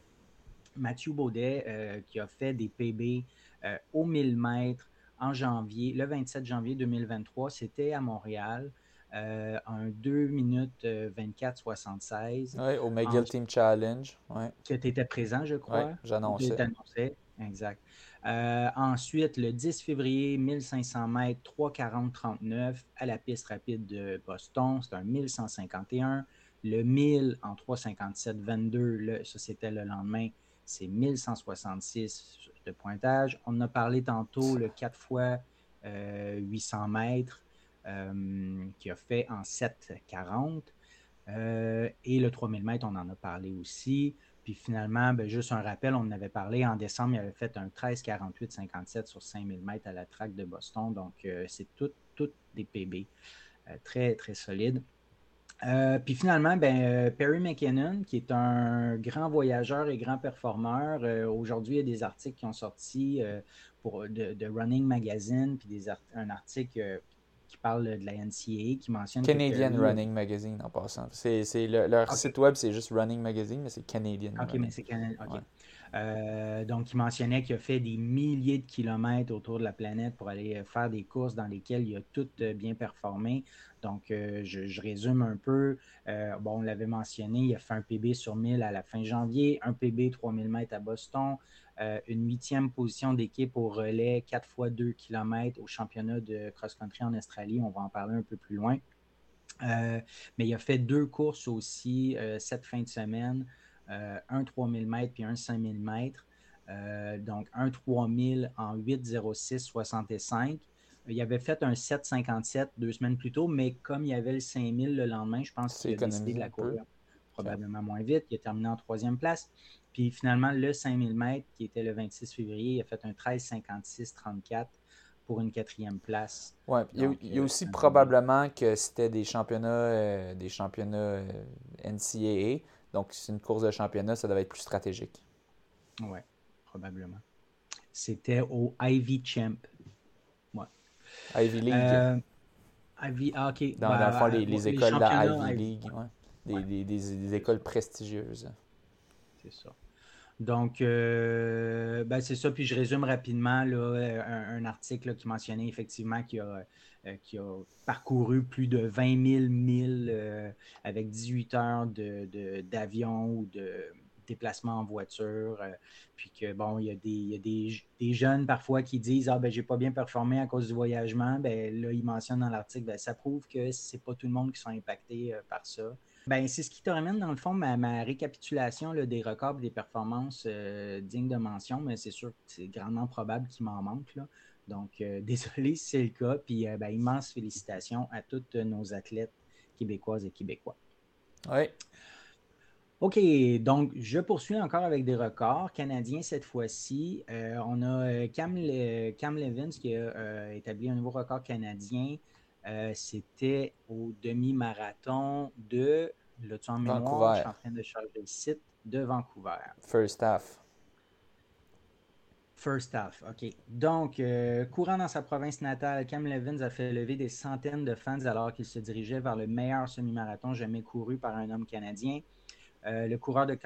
Mathieu Baudet euh, qui a fait des PB euh, au 1000 mètres en janvier, le 27 janvier 2023. C'était à Montréal. Euh, en 2 minutes 24-76. Oui, au McGill Team Challenge. Ouais. Que tu étais présent, je crois. Oui, j'annonçais. exact. ensuite, le 10 février, 1500 mètres, 3,40-39 à la piste rapide de Boston. C'est un 1151. Le 1000 en 3,57-22, ça c'était le lendemain, c'est 1166 de pointage. On a parlé tantôt le 4 fois 800 euh, mètres euh, qui a fait en 7,40. Euh, et le 3000 mètres, on en a parlé aussi. Puis finalement, ben, juste un rappel, on en avait parlé en décembre, il avait fait un 13,48,57 sur 5000 mètres à la traque de Boston. Donc, c'est toutes tout des PB très, très solides. Euh, puis finalement, ben, euh, Perry McKinnon, qui est un grand voyageur et grand performeur, euh, aujourd'hui, il y a des articles qui ont sorti pour, de, Running Magazine, puis des un article qui parle de la NCAA, qui mentionne... Canadian Running Magazine, en passant. C'est, leur site web, c'est juste Running Magazine, mais c'est Canadian. OK, mais c'est Canadian. Donc, il mentionnait qu'il a fait des milliers de kilomètres autour de la planète pour aller faire des courses dans lesquelles il a tout bien performé. Donc, euh, je, résume un peu. Euh, bon, on l'avait mentionné, il a fait un PB sur 1000 à la fin janvier, un PB 3000 mètres à Boston, euh, une huitième position d'équipe au relais, 4 fois 2 km au championnat de cross-country en Australie. On va en parler un peu plus loin. mais il a fait deux courses aussi cette fin de semaine, un 3000 mètres puis un 5000 mètres. donc, un 3000 en 8,06,65. Il avait fait un 7,57 deux semaines plus tôt, mais comme il y avait le 5000 le lendemain, je pense qu'il a décidé de la courir probablement moins vite. Il a terminé en troisième place. Puis finalement, le 5000 mètres, qui était le 26 février, il a fait un 13,56-34 pour une quatrième place. Oui, il, y a, euh, aussi probablement que c'était des championnats, euh, des championnats euh, NCAA. Donc, c'est une course de championnat, ça devait être plus stratégique. Oui, probablement. C'était au Ivy Champ Ivy League. Euh, Ivy, ah, ok. Dans, le fond, les, écoles de la Ivy League. Des, des, des, écoles prestigieuses. C'est ça. Donc, euh, ben, c'est ça. Puis je résume rapidement là, un, article qui mentionnait effectivement qu'il a, qui a parcouru plus de 20 000 milles avec 18 heures d'avion ou de déplacement en voiture. Euh, puis que, bon, il y a, des, il y a des, des, jeunes parfois qui disent Ah, ben, j'ai pas bien performé à cause du voyagement. Ben, là, ils mentionnent dans l'article, ben, ça prouve que c'est pas tout le monde qui sont impactés euh, par ça. Ben, c'est ce qui te ramène, dans le fond, ma, ma récapitulation là, des records et des performances euh, dignes de mention, mais c'est sûr que c'est grandement probable qu'il m'en manque. Là. Donc, désolé si c'est le cas. Puis, ben, immense félicitations à toutes nos athlètes québécoises et québécois. Oui. OK, donc je poursuis encore avec des records canadiens cette fois-ci. Euh, on a euh, Cam, Cam Levins qui a euh, établi un nouveau record canadien. C'était au demi-marathon de, là tu en mémoire, je suis en train de charger le site, de Vancouver. First half. First half, OK. Donc, courant dans sa province natale, Cam Levins a fait lever des centaines de fans alors qu'il se dirigeait vers le meilleur semi-marathon jamais couru par un homme canadien. Euh, le coureur de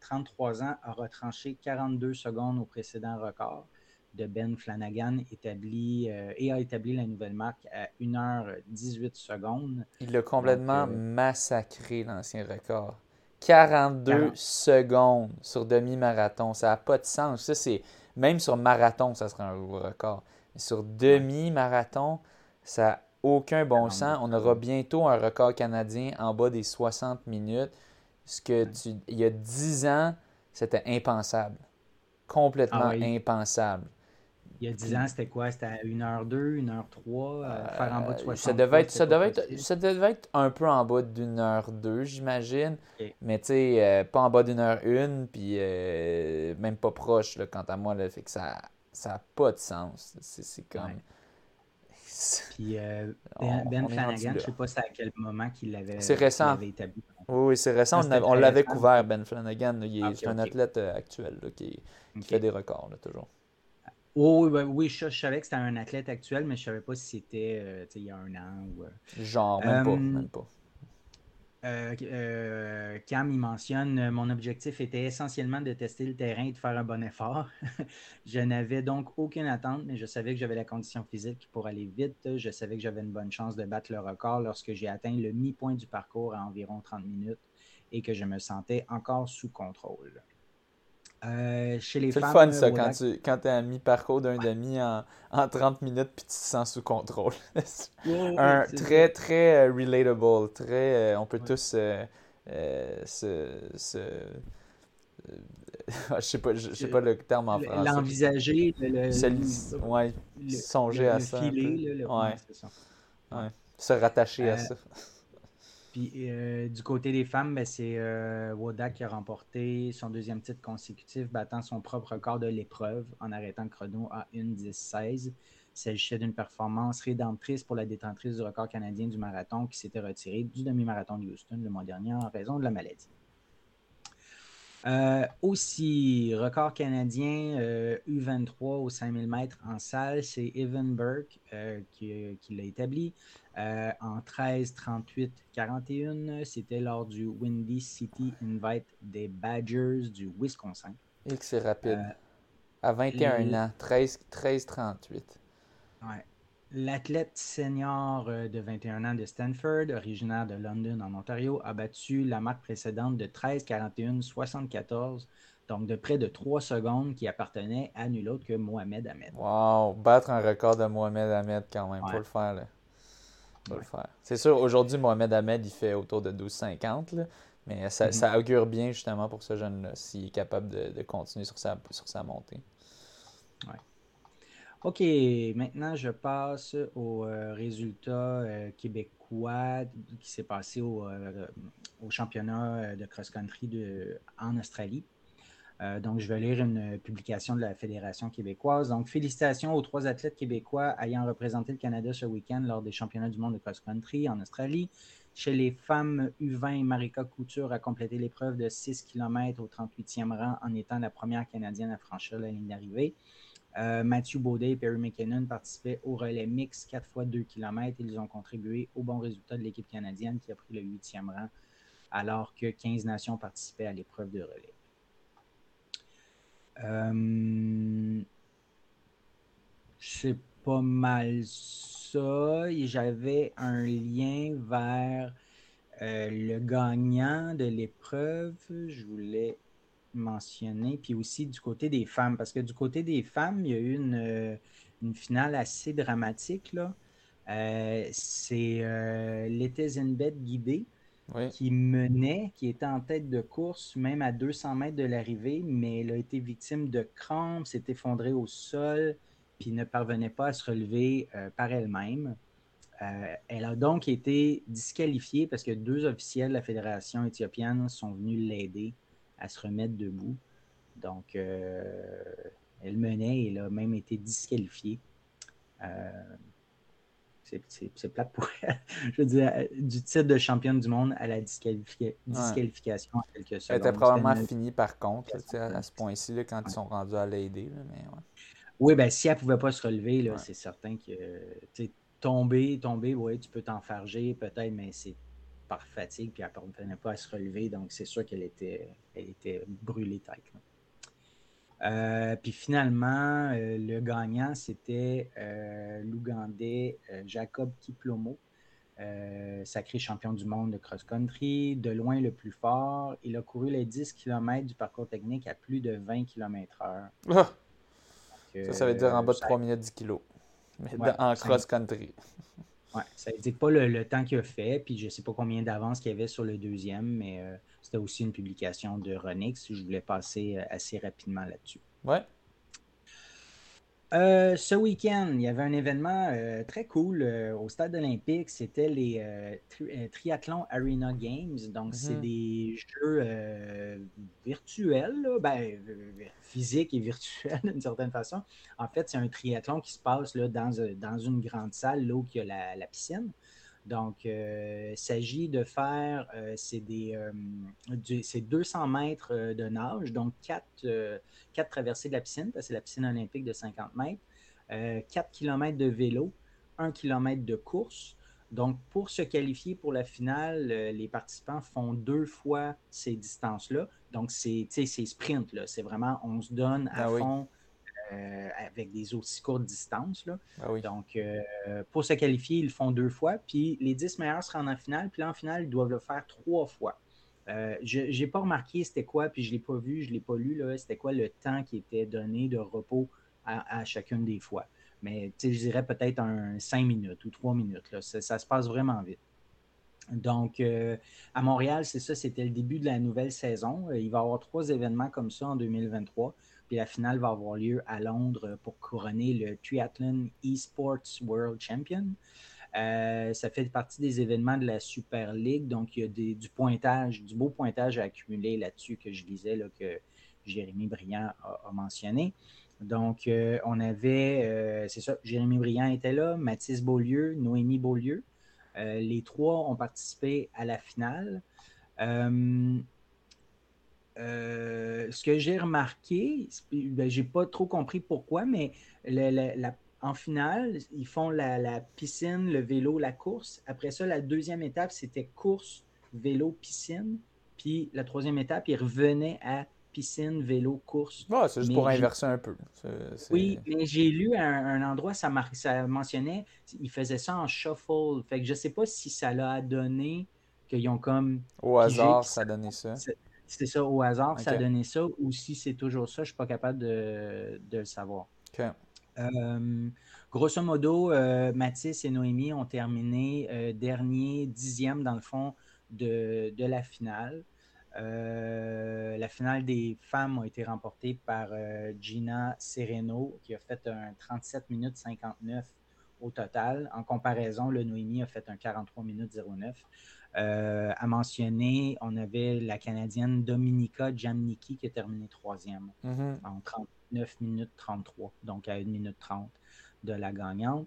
33 ans a retranché 42 secondes au précédent record de Ben Flanagan établi, euh, et a établi la nouvelle marque à 1h18 secondes. Il l'a complètement euh, massacré, l'ancien record. 42 secondes sur demi-marathon. Ça n'a pas de sens. Ça, c'est même sur marathon, ça serait un record. sur demi-marathon, ça n'a aucun bon sens. On aura bientôt un record canadien en bas des 60 minutes. Ce que tu, il y a 10 ans, c'était impensable. Complètement ah impensable. Il y a 10 ans, c'était quoi? C'était à 1h02, 1h03, euh, faire en bas de 60 euh, ça devait, être, ça, devait être, ça devait être un peu en bas d'une heure 2, j'imagine. Mais tu sais, euh, pas en bas d'une heure 1, puis même pas proche, là, quant à moi. Là, fait que ça n'a pas de sens. C'est comme... Puis euh, Ben, ben Flanagan, je ne sais pas à quel moment qu'il l'avait établi. Oui, c'est récent. on, l'avait couvert, Ben Flanagan. Il est, un athlète actuel qui, fait des records, toujours. Oui, oui je, savais que c'était un athlète actuel, mais je ne savais pas si c'était euh, il y a un an. Ou, Genre, même pas. Même pas. Euh, euh, Cam, il mentionne euh, Mon objectif était essentiellement de tester le terrain et de faire un bon effort. je n'avais donc aucune attente, mais je savais que j'avais la condition physique pour aller vite. Je savais que j'avais une bonne chance de battre le record lorsque j'ai atteint le mi-point du parcours à environ 30 minutes et que je me sentais encore sous contrôle. Euh, chez les C'est le fun, ça, quand tu quand es à mi-parcours d'un demi en, en, 30 minutes puis tu te sens sous contrôle. un très, très euh, relatable. Très, euh, on peut tous se. je sais pas, je sais pas le terme en français. L'envisager, le, ouais, songer à ça. Filer, ouais. Ça. Ouais. Se rattacher à ça. Puis euh, du côté des femmes, ben, c'est euh, qui a remporté son deuxième titre consécutif, battant son propre record de l'épreuve en arrêtant le chrono à 1.10.16. Il s'agissait d'une performance rédemptrice pour la détentrice du record canadien du marathon qui s'était retirée du demi-marathon de Houston le mois dernier en raison de la maladie. Euh, aussi, record canadien U23 au 5000 mètres en salle, c'est Evan Burke qui, qui l'a établi. Euh, en 13, 38, 41. C'était lors du Windy City Invite des Badgers du Wisconsin. Et que c'est rapide. Euh, à 21 ans, 13, 13 38. Ouais. L'athlète senior euh, de 21 ans de Stanford, originaire de London en Ontario, a battu la marque précédente de 13, 41, 74, donc de près de 3 secondes qui appartenait à nul autre que Mohamed Ahmed. Wow, battre un record de Mohamed Ahmed quand même, le faire. Là le faire. C'est sûr, aujourd'hui, Mohamed Ahmed, il fait autour de 12,50, mais ça, mhm. ça, augure bien justement pour ce jeune-là, s'il est capable de, continuer sur sa, sur sa montée. Ouais. OK, maintenant je passe au euh, résultat euh, québécois qui s'est passé au, euh, au championnat de cross-country en Australie. Euh, donc, je vais lire une publication de la Fédération québécoise. Donc, félicitations aux trois athlètes québécois ayant représenté le Canada ce week-end lors des championnats du monde de cross-country en Australie. Chez les femmes, U20, Marika Couture a complété l'épreuve de 6 km au 38e rang en étant la première Canadienne à franchir la ligne d'arrivée. Euh, Mathieu Baudet et Perry McKinnon participaient au relais mix 4 fois 2 km. Ils ont contribué au bon résultat de l'équipe canadienne qui a pris le 8e rang alors que 15 nations participaient à l'épreuve de relais. c'est pas mal ça. J'avais un lien vers euh, le gagnant de l'épreuve. Je voulais mentionner. Puis aussi du côté des femmes, parce que du côté des femmes, il y a eu une, euh, finale assez dramatique. Là. Euh, c'est euh, Zenbet guidé qui menait, qui était en tête de course, même à 200 mètres de l'arrivée, mais elle a été victime de crampes, s'est effondrée au sol, puis ne parvenait pas à se relever euh, par elle-même. Elle a donc été disqualifiée parce que deux officiels de la fédération éthiopienne sont venus l'aider à se remettre debout. Donc, euh, elle menait et elle a même été disqualifiée. c'est plate pour elle. Je veux dire, du titre de championne du monde à la disqualification en quelque sorte. Elle était probablement finie par contre, à ce point-ci, quand ils sont rendus à l'aider. Mais oui, ben si elle ne pouvait pas se relever, c'est certain que tomber, tomber, oui, tu peux t'enfarger peut-être, mais c'est par fatigue, puis elle ne venait pas à se relever, donc c'est sûr qu'elle était, elle était brûlée tête. Euh, puis finalement, euh, le gagnant, c'était euh, l'Ougandais Jacob Kiplomo, sacré champion du monde de cross-country, de loin le plus fort. Il a couru les 10 km du parcours technique à plus de 20 km/h ça, ça veut dire en bas de 3 minutes 10 kilos. Mais en cross-country. Oui, ça n'indique pas le, temps qu'il a fait, puis je ne sais pas combien d'avance qu'il y avait sur le deuxième, mais euh, c'était aussi une publication de Ronix. Je voulais passer euh, assez rapidement là-dessus. Ouais. Euh, ce week-end, il y avait un événement euh, très cool euh, au stade olympique. C'était les Triathlon Arena Games. Donc, c'est mhm. des jeux virtuels, ben, physiques et virtuels d'une certaine façon. En fait, c'est un triathlon qui se passe là, dans, dans une grande salle, il y a la piscine. Donc, euh, il s'agit de faire, euh, c'est 200 euh, mètres de nage, donc 4, traversées de la piscine, parce que c'est la piscine olympique de 50 mètres, 4 km de vélo, 1 km de course. Donc, pour se qualifier pour la finale, les participants font deux fois ces distances-là. Donc, c'est sprint, c'est vraiment, on se donne à ah fond. Euh, avec des aussi courtes distances. Là. Ah Donc, euh, pour se qualifier, ils le font deux fois. Puis les 10 meilleurs se rendent en finale. Puis là, en finale, ils doivent le faire trois fois. Euh, je n'ai pas remarqué c'était quoi, puis je ne l'ai pas vu, je ne l'ai pas lu, c'était quoi le temps qui était donné de repos à, chacune des fois. Mais je dirais peut-être un 5 minutes ou 3 minutes. Là. Ça, se passe vraiment vite. Donc, à Montréal, c'est ça, c'était le début de la nouvelle saison. il va y avoir trois événements comme ça en 2023. La finale va avoir lieu à Londres pour couronner le Triathlon Esports World Champion. Euh, ça fait partie des événements de la Super League, donc il y a du pointage, du beau pointage à accumuler là-dessus que je disais, que Jérémy Briand a, mentionné. Donc, euh, on avait, euh, c'est ça, Jérémy Briand était là, Mathis Beaulieu, Noémie Beaulieu. les trois ont participé à la finale. Euh, ce que j'ai remarqué, ben, j'ai pas trop compris pourquoi, mais en finale, ils font la, piscine, le vélo, la course. Après ça, la deuxième étape, c'était course, vélo, piscine. Puis la troisième étape, ils revenaient à piscine, vélo, course. c'est juste pour inverser un peu. Oui, mais j'ai lu à un, endroit, ça, ça mentionnait, ils faisaient ça en shuffle. Fait que je sais pas si ça l'a donné qu'ils ont comme. Au hasard, ça a donné ça c'est ça au hasard, ça a donné ça, ou si c'est toujours ça, je ne suis pas capable de, le savoir. Euh, grosso modo, euh, Mathis et Noémie ont terminé euh, dernier, dixième dans le fond de, la finale. la finale des femmes a été remportée par Gina Sereno, qui a fait un 37 minutes 59 au total. En comparaison, le Noémie a fait un 43 minutes 09. Euh, à mentionner, on avait la Canadienne Dominika Jamnicki qui a terminé troisième mm-hmm. en 39 minutes 33, donc à 1 minute 30 de la gagnante.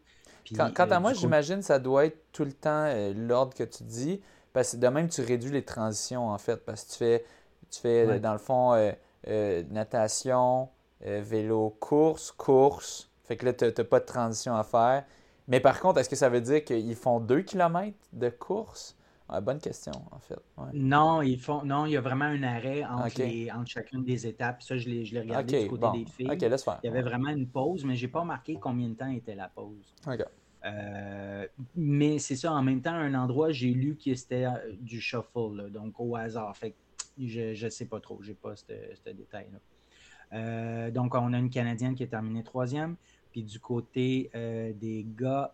quant, à euh, moi, j'imagine que ça doit être tout le temps euh, l'ordre que tu dis, parce que de même, tu réduis les transitions, en fait, parce que tu fais, tu fais dans le fond, natation, vélo, course, course. Fait que là, tu n'as pas de transition à faire. Mais par contre, est-ce que ça veut dire qu'ils font 2 km de course? Bonne question, en fait. Non, ils font, non, il y a vraiment un arrêt entre, entre chacune des étapes. Ça, je l'ai regardé du côté des filles. Il y avait vraiment une pause, mais je n'ai pas marqué combien de temps était la pause. Euh, mais c'est ça, en même temps, un endroit, j'ai lu que c'était euh, du shuffle, donc au hasard. Fait je ne sais pas trop, j'ai pas ce détail-là. Euh, donc, on a une Canadienne qui a terminé troisième. Puis du côté des gars,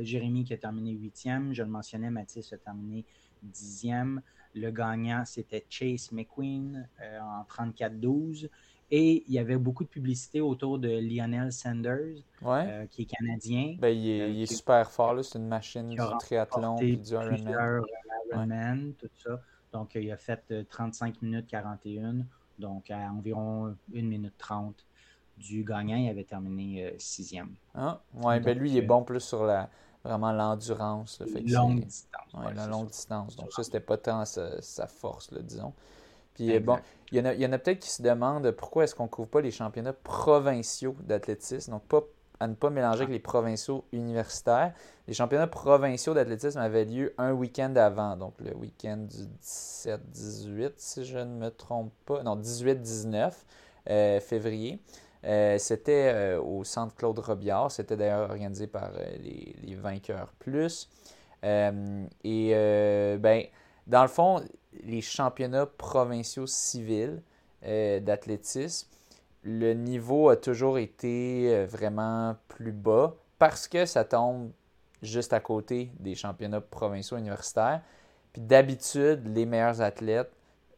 Jérémy qui a terminé huitième. Je le mentionnais, Mathis a terminé dixième. Le gagnant, c'était Chase McQueen en 34-12. Et il y avait beaucoup de publicité autour de Lionel Sanders, euh, qui est canadien. Ben, il est, euh, super fort, c'est une machine du triathlon et du Ironman. Ironman, tout ça. Donc, il a fait 35 euh, minutes 41, donc à environ 1 minute 30 du gagnant. Il avait terminé sixième. Ah, ouais, ben lui, il est bon plus sur la vraiment l'endurance. Longue distance. Ouais, la longue distance. Donc, ça, c'était pas tant sa, force, disons. Puis bon, il y en a, a peut-être qui se demandent pourquoi est-ce qu'on ne couvre pas les championnats provinciaux d'athlétisme. Donc, pas à ne pas mélanger avec les provinciaux universitaires. Les championnats provinciaux d'athlétisme avaient lieu un week-end avant, donc le week-end du 17-18, si je ne me trompe pas. Non, 18-19 euh, février. Euh, c'était euh, au centre Claude Robillard. C'était d'ailleurs organisé par les, les, Vainqueurs Plus. et ben, dans le fond, les championnats provinciaux civils euh, d'athlétisme, le niveau a toujours été euh, vraiment plus bas parce que ça tombe juste à côté des championnats provinciaux universitaires. Puis d'habitude, les meilleurs athlètes,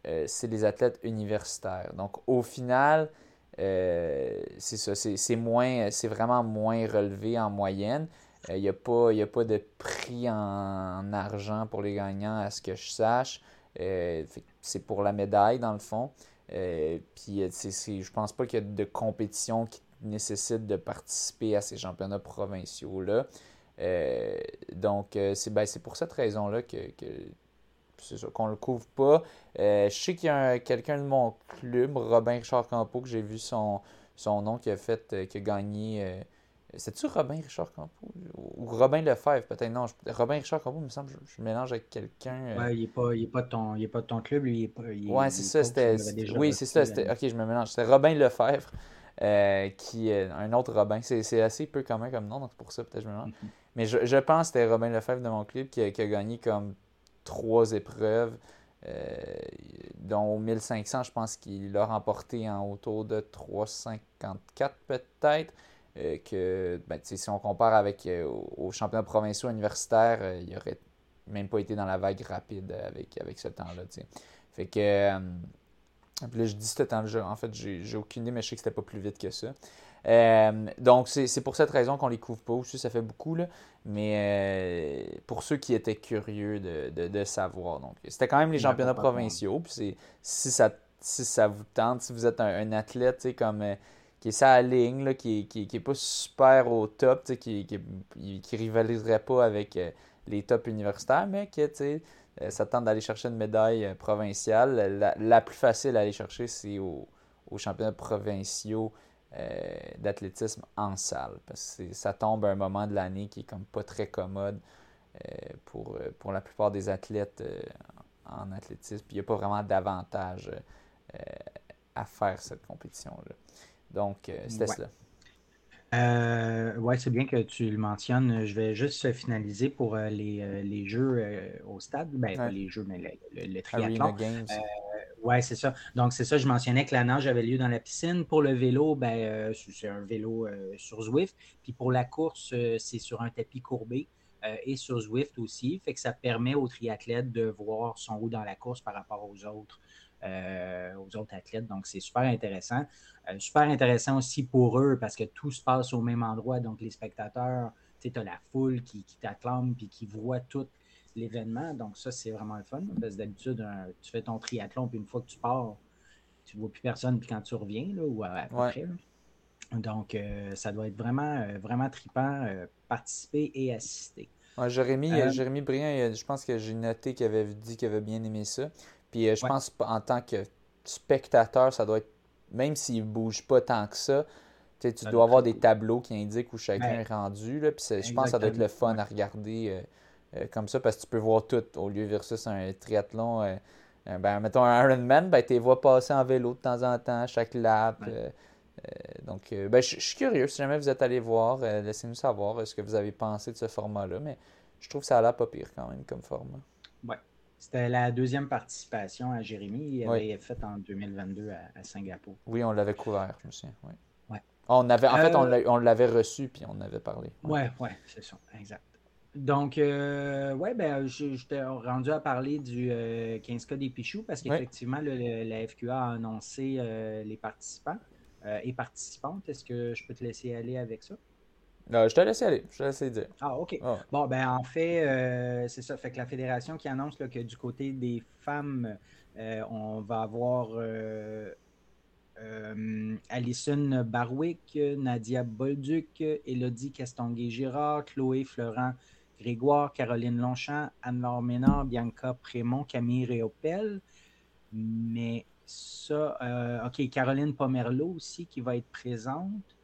euh, c'est les athlètes universitaires. Donc au final, c'est ça, c'est moins, c'est vraiment moins relevé en moyenne. Il n'y a, pas, a pas de prix en, argent pour les gagnants, à ce que je sache. Euh, c'est pour la médaille, dans le fond. Euh, puis, je pense pas qu'il y a de compétition qui nécessite de participer à ces championnats provinciaux-là. Euh, donc, c'est ben, pour cette raison-là que, qu'on ne le couvre pas. je sais qu'il y a quelqu'un de mon club, Robin Richard Campo, que j'ai vu son, son nom qui a fait, qui a gagné c'est-tu Robin Richard Campo ou Robin Lefebvre peut-être Non, Robin Richard Campo, il me semble, je, je mélange avec quelqu'un. Euh. Ouais, il n'est pas, il est pas, de ton, il est pas de ton club, lui. Il est pas, ouais, c'est ça. C'était, oui, c'est ça. C'était, ok, je me mélange. C'était Robin Lefebvre, euh, qui est un autre Robin. C'est, assez peu commun comme nom, donc pour ça, peut-être je me mélange. Mm-hmm. Mais je, je, pense que c'était Robin Lefebvre de mon club qui a gagné comme trois épreuves. Euh, dont 1500, je pense qu'il l'a remporté en autour de 354 peut-être. Euh, que ben, si on compare avec euh, aux championnats provinciaux universitaires, euh, il n'aurait même pas été dans la vague rapide avec, avec ce temps-là. Fait que là, je dis ce temps-là, en fait, j'ai aucune idée, mais je sais que c'était pas plus vite que ça. Donc, c'est pour cette raison qu'on les couvre pas. Aussi, ça fait beaucoup, là, mais pour ceux qui étaient curieux de, de, savoir. Donc, c'était quand même les championnats provinciaux. Puis si ça, si ça vous tente, si vous êtes un, un athlète comme qui est sa ligne, là, qui, qui, qui est pas super au top, qui, qui, qui, rivaliserait pas avec euh, les tops universitaires, mais qui euh, ça tente d'aller chercher une médaille euh, provinciale. La, plus facile à aller chercher, c'est aux au championnats provinciaux d'athlétisme en salle. Parce que ça tombe à un moment de l'année qui est comme pas très commode pour, pour la plupart des athlètes en athlétisme. Puis il n'y a pas vraiment d'avantage à faire cette compétition-là. Donc, euh, c'était. Euh, oui, c'est bien que tu le mentionnes. Je vais juste finaliser pour euh, les, les, jeux au stade. Ben, les jeux, mais le, triathlon. Oui, c'est ça. Donc, c'est ça. Je mentionnais que la nage avait lieu dans la piscine. Pour le vélo, ben, c'est un vélo sur Zwift. Puis pour la course, c'est sur un tapis courbé et sur Zwift aussi. Fait que ça permet aux triathlètes de voir son roue dans la course par rapport aux autres. Euh, aux autres athlètes. Donc, c'est super intéressant. Euh, super intéressant aussi pour eux parce que tout se passe au même endroit. Donc, les spectateurs, tu as la foule qui, t'acclame puis qui voit tout l'événement. Donc, ça, c'est vraiment le fun. Parce que d'habitude, tu fais ton triathlon, puis une fois que tu pars, tu ne vois plus personne, puis quand tu reviens, là, ou après. Donc, euh, ça doit être vraiment, vraiment trippant, participer et assister. Jérémy, Jérémy Briand, je pense que j'ai noté qu'il avait dit qu'il avait bien aimé ça. Puis euh, je pense en tant que spectateur, ça doit être, même s'il ne bouge pas tant que ça, tu dois avoir des tableaux qui indiquent où chacun est rendu. Là, puis je pense que ça doit être le fun à regarder. Euh, comme ça parce que tu peux voir tout au lieu versus un triathlon. ben, mettons un Ironman, ben, tu les vois passer en vélo de temps en temps, chaque lap. donc, ben, je suis curieux. Si jamais vous êtes allé voir, laissez-nous savoir ce que vous avez pensé de ce format-là. Mais je trouve que ça a l'air pas pire quand même comme format. Ouais. C'était la deuxième participation à Jérémy. Il avait fait en 2022 à, Singapour. Oui, on l'avait couvert, je me souviens. Ouais. On avait, en fait, euh, on l'avait reçu puis on avait parlé. Ouais, ouais, c'est ça, exact. Donc, euh, ouais, ben, j'étais rendu à parler du 15K euh, des Pichoux parce qu'effectivement, la FQA a annoncé les participants et participantes. Est-ce que je peux te laisser aller avec ça? je te laisse aller, je te laisse dire. Ah, OK. Bon, ben en fait, c'est ça. Fait que la fédération qui annonce que du côté des femmes, on va avoir euh, Alison Barwick, Nadia Bolduc, Elodie Castonguay-Girard, Chloé Florent Grégoire, Caroline Longchamp, Anne-Laure Ménard, Bianca Prémont, Camille Réopel. Mais ça, euh, OK, Caroline Pomerleau aussi qui va être présente.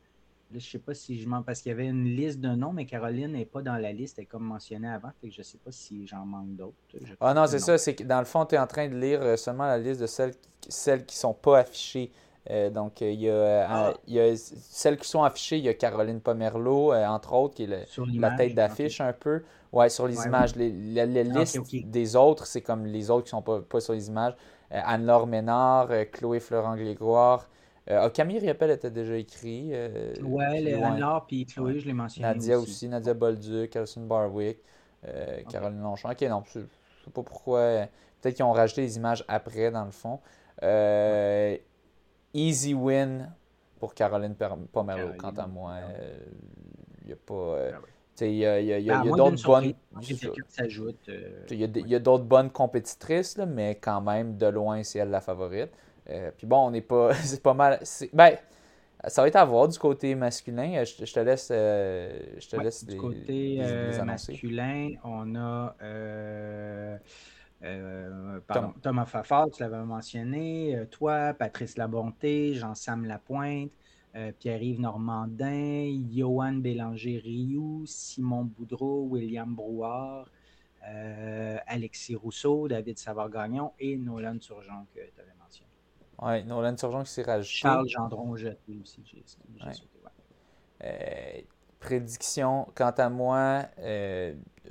je ne sais pas si je m'en. Parce qu'il y avait une liste de noms, mais Caroline n'est pas dans la liste, elle est comme mentionnée avant. je ne sais pas si j'en manque d'autres. Ah non, c'est ça. C'est que dans le fond, tu es en train de lire euh, seulement la liste de celles, celles qui ne sont pas affichées. Euh, donc, il y, a, ah. il y, a, celles qui sont affichées, il y a Caroline Pomerleau, euh, entre autres, qui est la tête d'affiche un peu. Ouais, sur les images. Les, la, ah, liste des autres, c'est comme les autres qui ne sont pas, pas, sur les images. Euh, Anne-Laure Ménard, Chloé Florent Grégoire. Ah, Camille Riopel était déjà écrit. oui, Anne-Laure puis Chloé, je l'ai mentionné. Nadia aussi, Nadia Bolduc, Alison Barwick, Caroline Longchamp. Ok, non, je ne sais pas pourquoi. Peut-être qu'ils ont rajouté les images après, dans le fond. Euh, easy win pour Caroline Pomerleau, quant à moi. Il n'y a pas. Il y a, d'autres bonnes. Il y a, d'autres bonnes compétitrices, là, mais quand même, de loin, c'est elle la favorite. Euh, puis bon, on n'est pas. C'est pas mal. Ben, ça va être à voir du côté masculin. Je, te laisse, euh, je te laisse du côté euh, masculin, on a. Euh, pardon, Thomas Fafard, tu l'avais mentionné, euh, toi, Patrice Labonté, Jean-Sam Lapointe, euh, Pierre-Yves Normandin, Johan Bélanger-Rioux, Simon Boudreau, William Brouard, Alexis Rousseau, David Savard-Gagnon et Nolan Turgeon que tu avais mentionné. Oui, Nolan Turgeon qui s'est rajouté. Charles Gendron jeté aussi. Prédiction, quant à moi,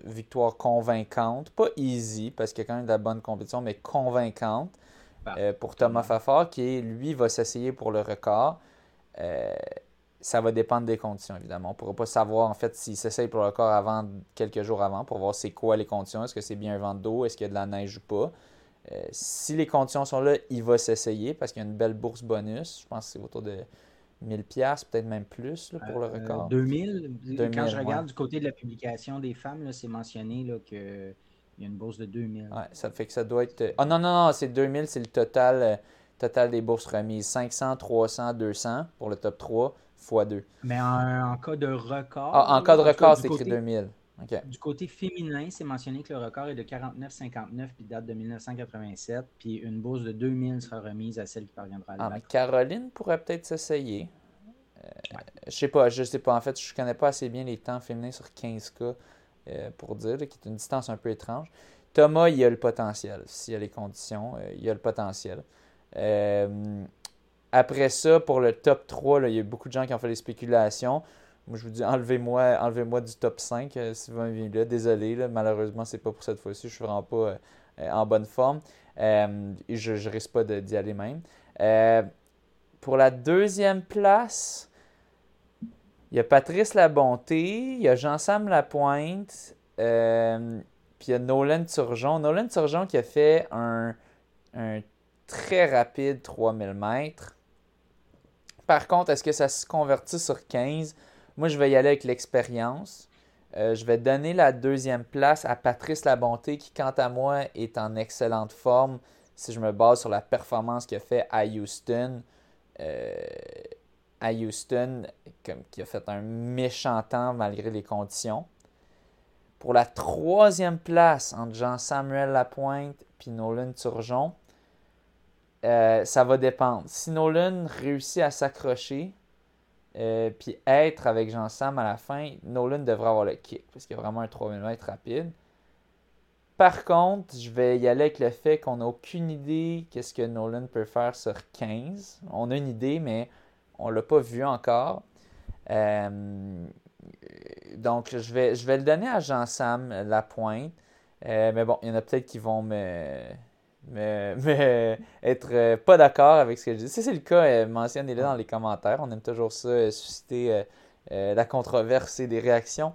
victoire convaincante. Pas easy, parce qu'il y a quand même de la bonne compétition, mais convaincante euh, pour Thomas Fafard, qui, lui, va s'essayer pour le record. Euh, ça va dépendre des conditions, évidemment. On ne pourra pas savoir, en fait, s'il s'essaye pour le record avant, quelques jours avant, pour voir c'est quoi les conditions. Est-ce que c'est bien un vent d'eau? Est-ce qu'il y a de la neige ou pas? Euh, si les conditions sont là, il va s'essayer parce qu'il y a une belle bourse bonus. Je pense que c'est autour de 1000 pièces peut-être même plus pour le record. 2000. Quand je regarde du côté de la publication des femmes, c'est mentionné qu'il y a une bourse de 2000. Ouais, ça fait que ça doit être... Ah non, non, non, c'est 2000, c'est le total, euh, total des bourses remises. 500, 300, 200 pour le top 3 fois 2. Mais en, cas de record... Ah, en cas de record, c'est écrit 2000. Du côté féminin, c'est mentionné que le record est de 49,59 puis date de 1987. Puis une bourse de 2000 sera remise à celle qui parviendra à ah, Caroline pourrait peut-être s'essayer. Euh, Je sais pas, je sais pas. En fait, je connais pas assez bien les temps féminins sur 15K euh, pour dire, qui est une distance un peu étrange. Thomas, il y a le potentiel. S'il y a les conditions, euh, il y a le potentiel. Euh, après ça, pour le top 3, il y a beaucoup de gens qui ont fait des spéculations. Je vous dis, enlevez-moi enlevez du top 5 euh, si vous m'avez là. Désolé, là, malheureusement, c'est pas pour cette fois-ci. Je suis vraiment pas euh, euh, en bonne forme. je, ne risque pas d'y aller même. pour la deuxième place, il y a Patrice Labonté, il y a Jean-Sam Lapointe, puis il y a Nolan Turgeon. Nolan Turgeon qui a fait un, un très rapide 3000 mètres. Par contre, est-ce que ça se convertit sur 15? Moi, je vais y aller avec l'expérience. Euh, je vais donner la deuxième place à Patrice Labonté, qui, quant à moi, est en excellente forme si je me base sur la performance qu'il a fait à Houston. Euh, à Houston, comme, qui a fait un méchant temps malgré les conditions. Pour la troisième place entre Jean-Samuel Lapointe et Nolan Turgeon, euh, ça va dépendre. Si Nolan réussit à s'accrocher, euh, puis être avec Jean-Sam à la fin, Nolan devrait avoir le kick, parce qu'il y a vraiment un 3000 mètres rapide. par contre, je vais y aller avec le fait qu'on n'a aucune idée qu'est-ce que Nolan peut faire sur 15. On a une idée, mais on ne l'a pas vu encore. Euh, donc, je vais, je vais le donner à Jean-Sam Lapointe. Euh, mais bon, il y en a peut-être qui vont me, me, être euh, pas d'accord avec ce que je dis. Si c'est le cas, mentionnez-le dans les commentaires. On aime toujours ça, susciter la controverse et des réactions.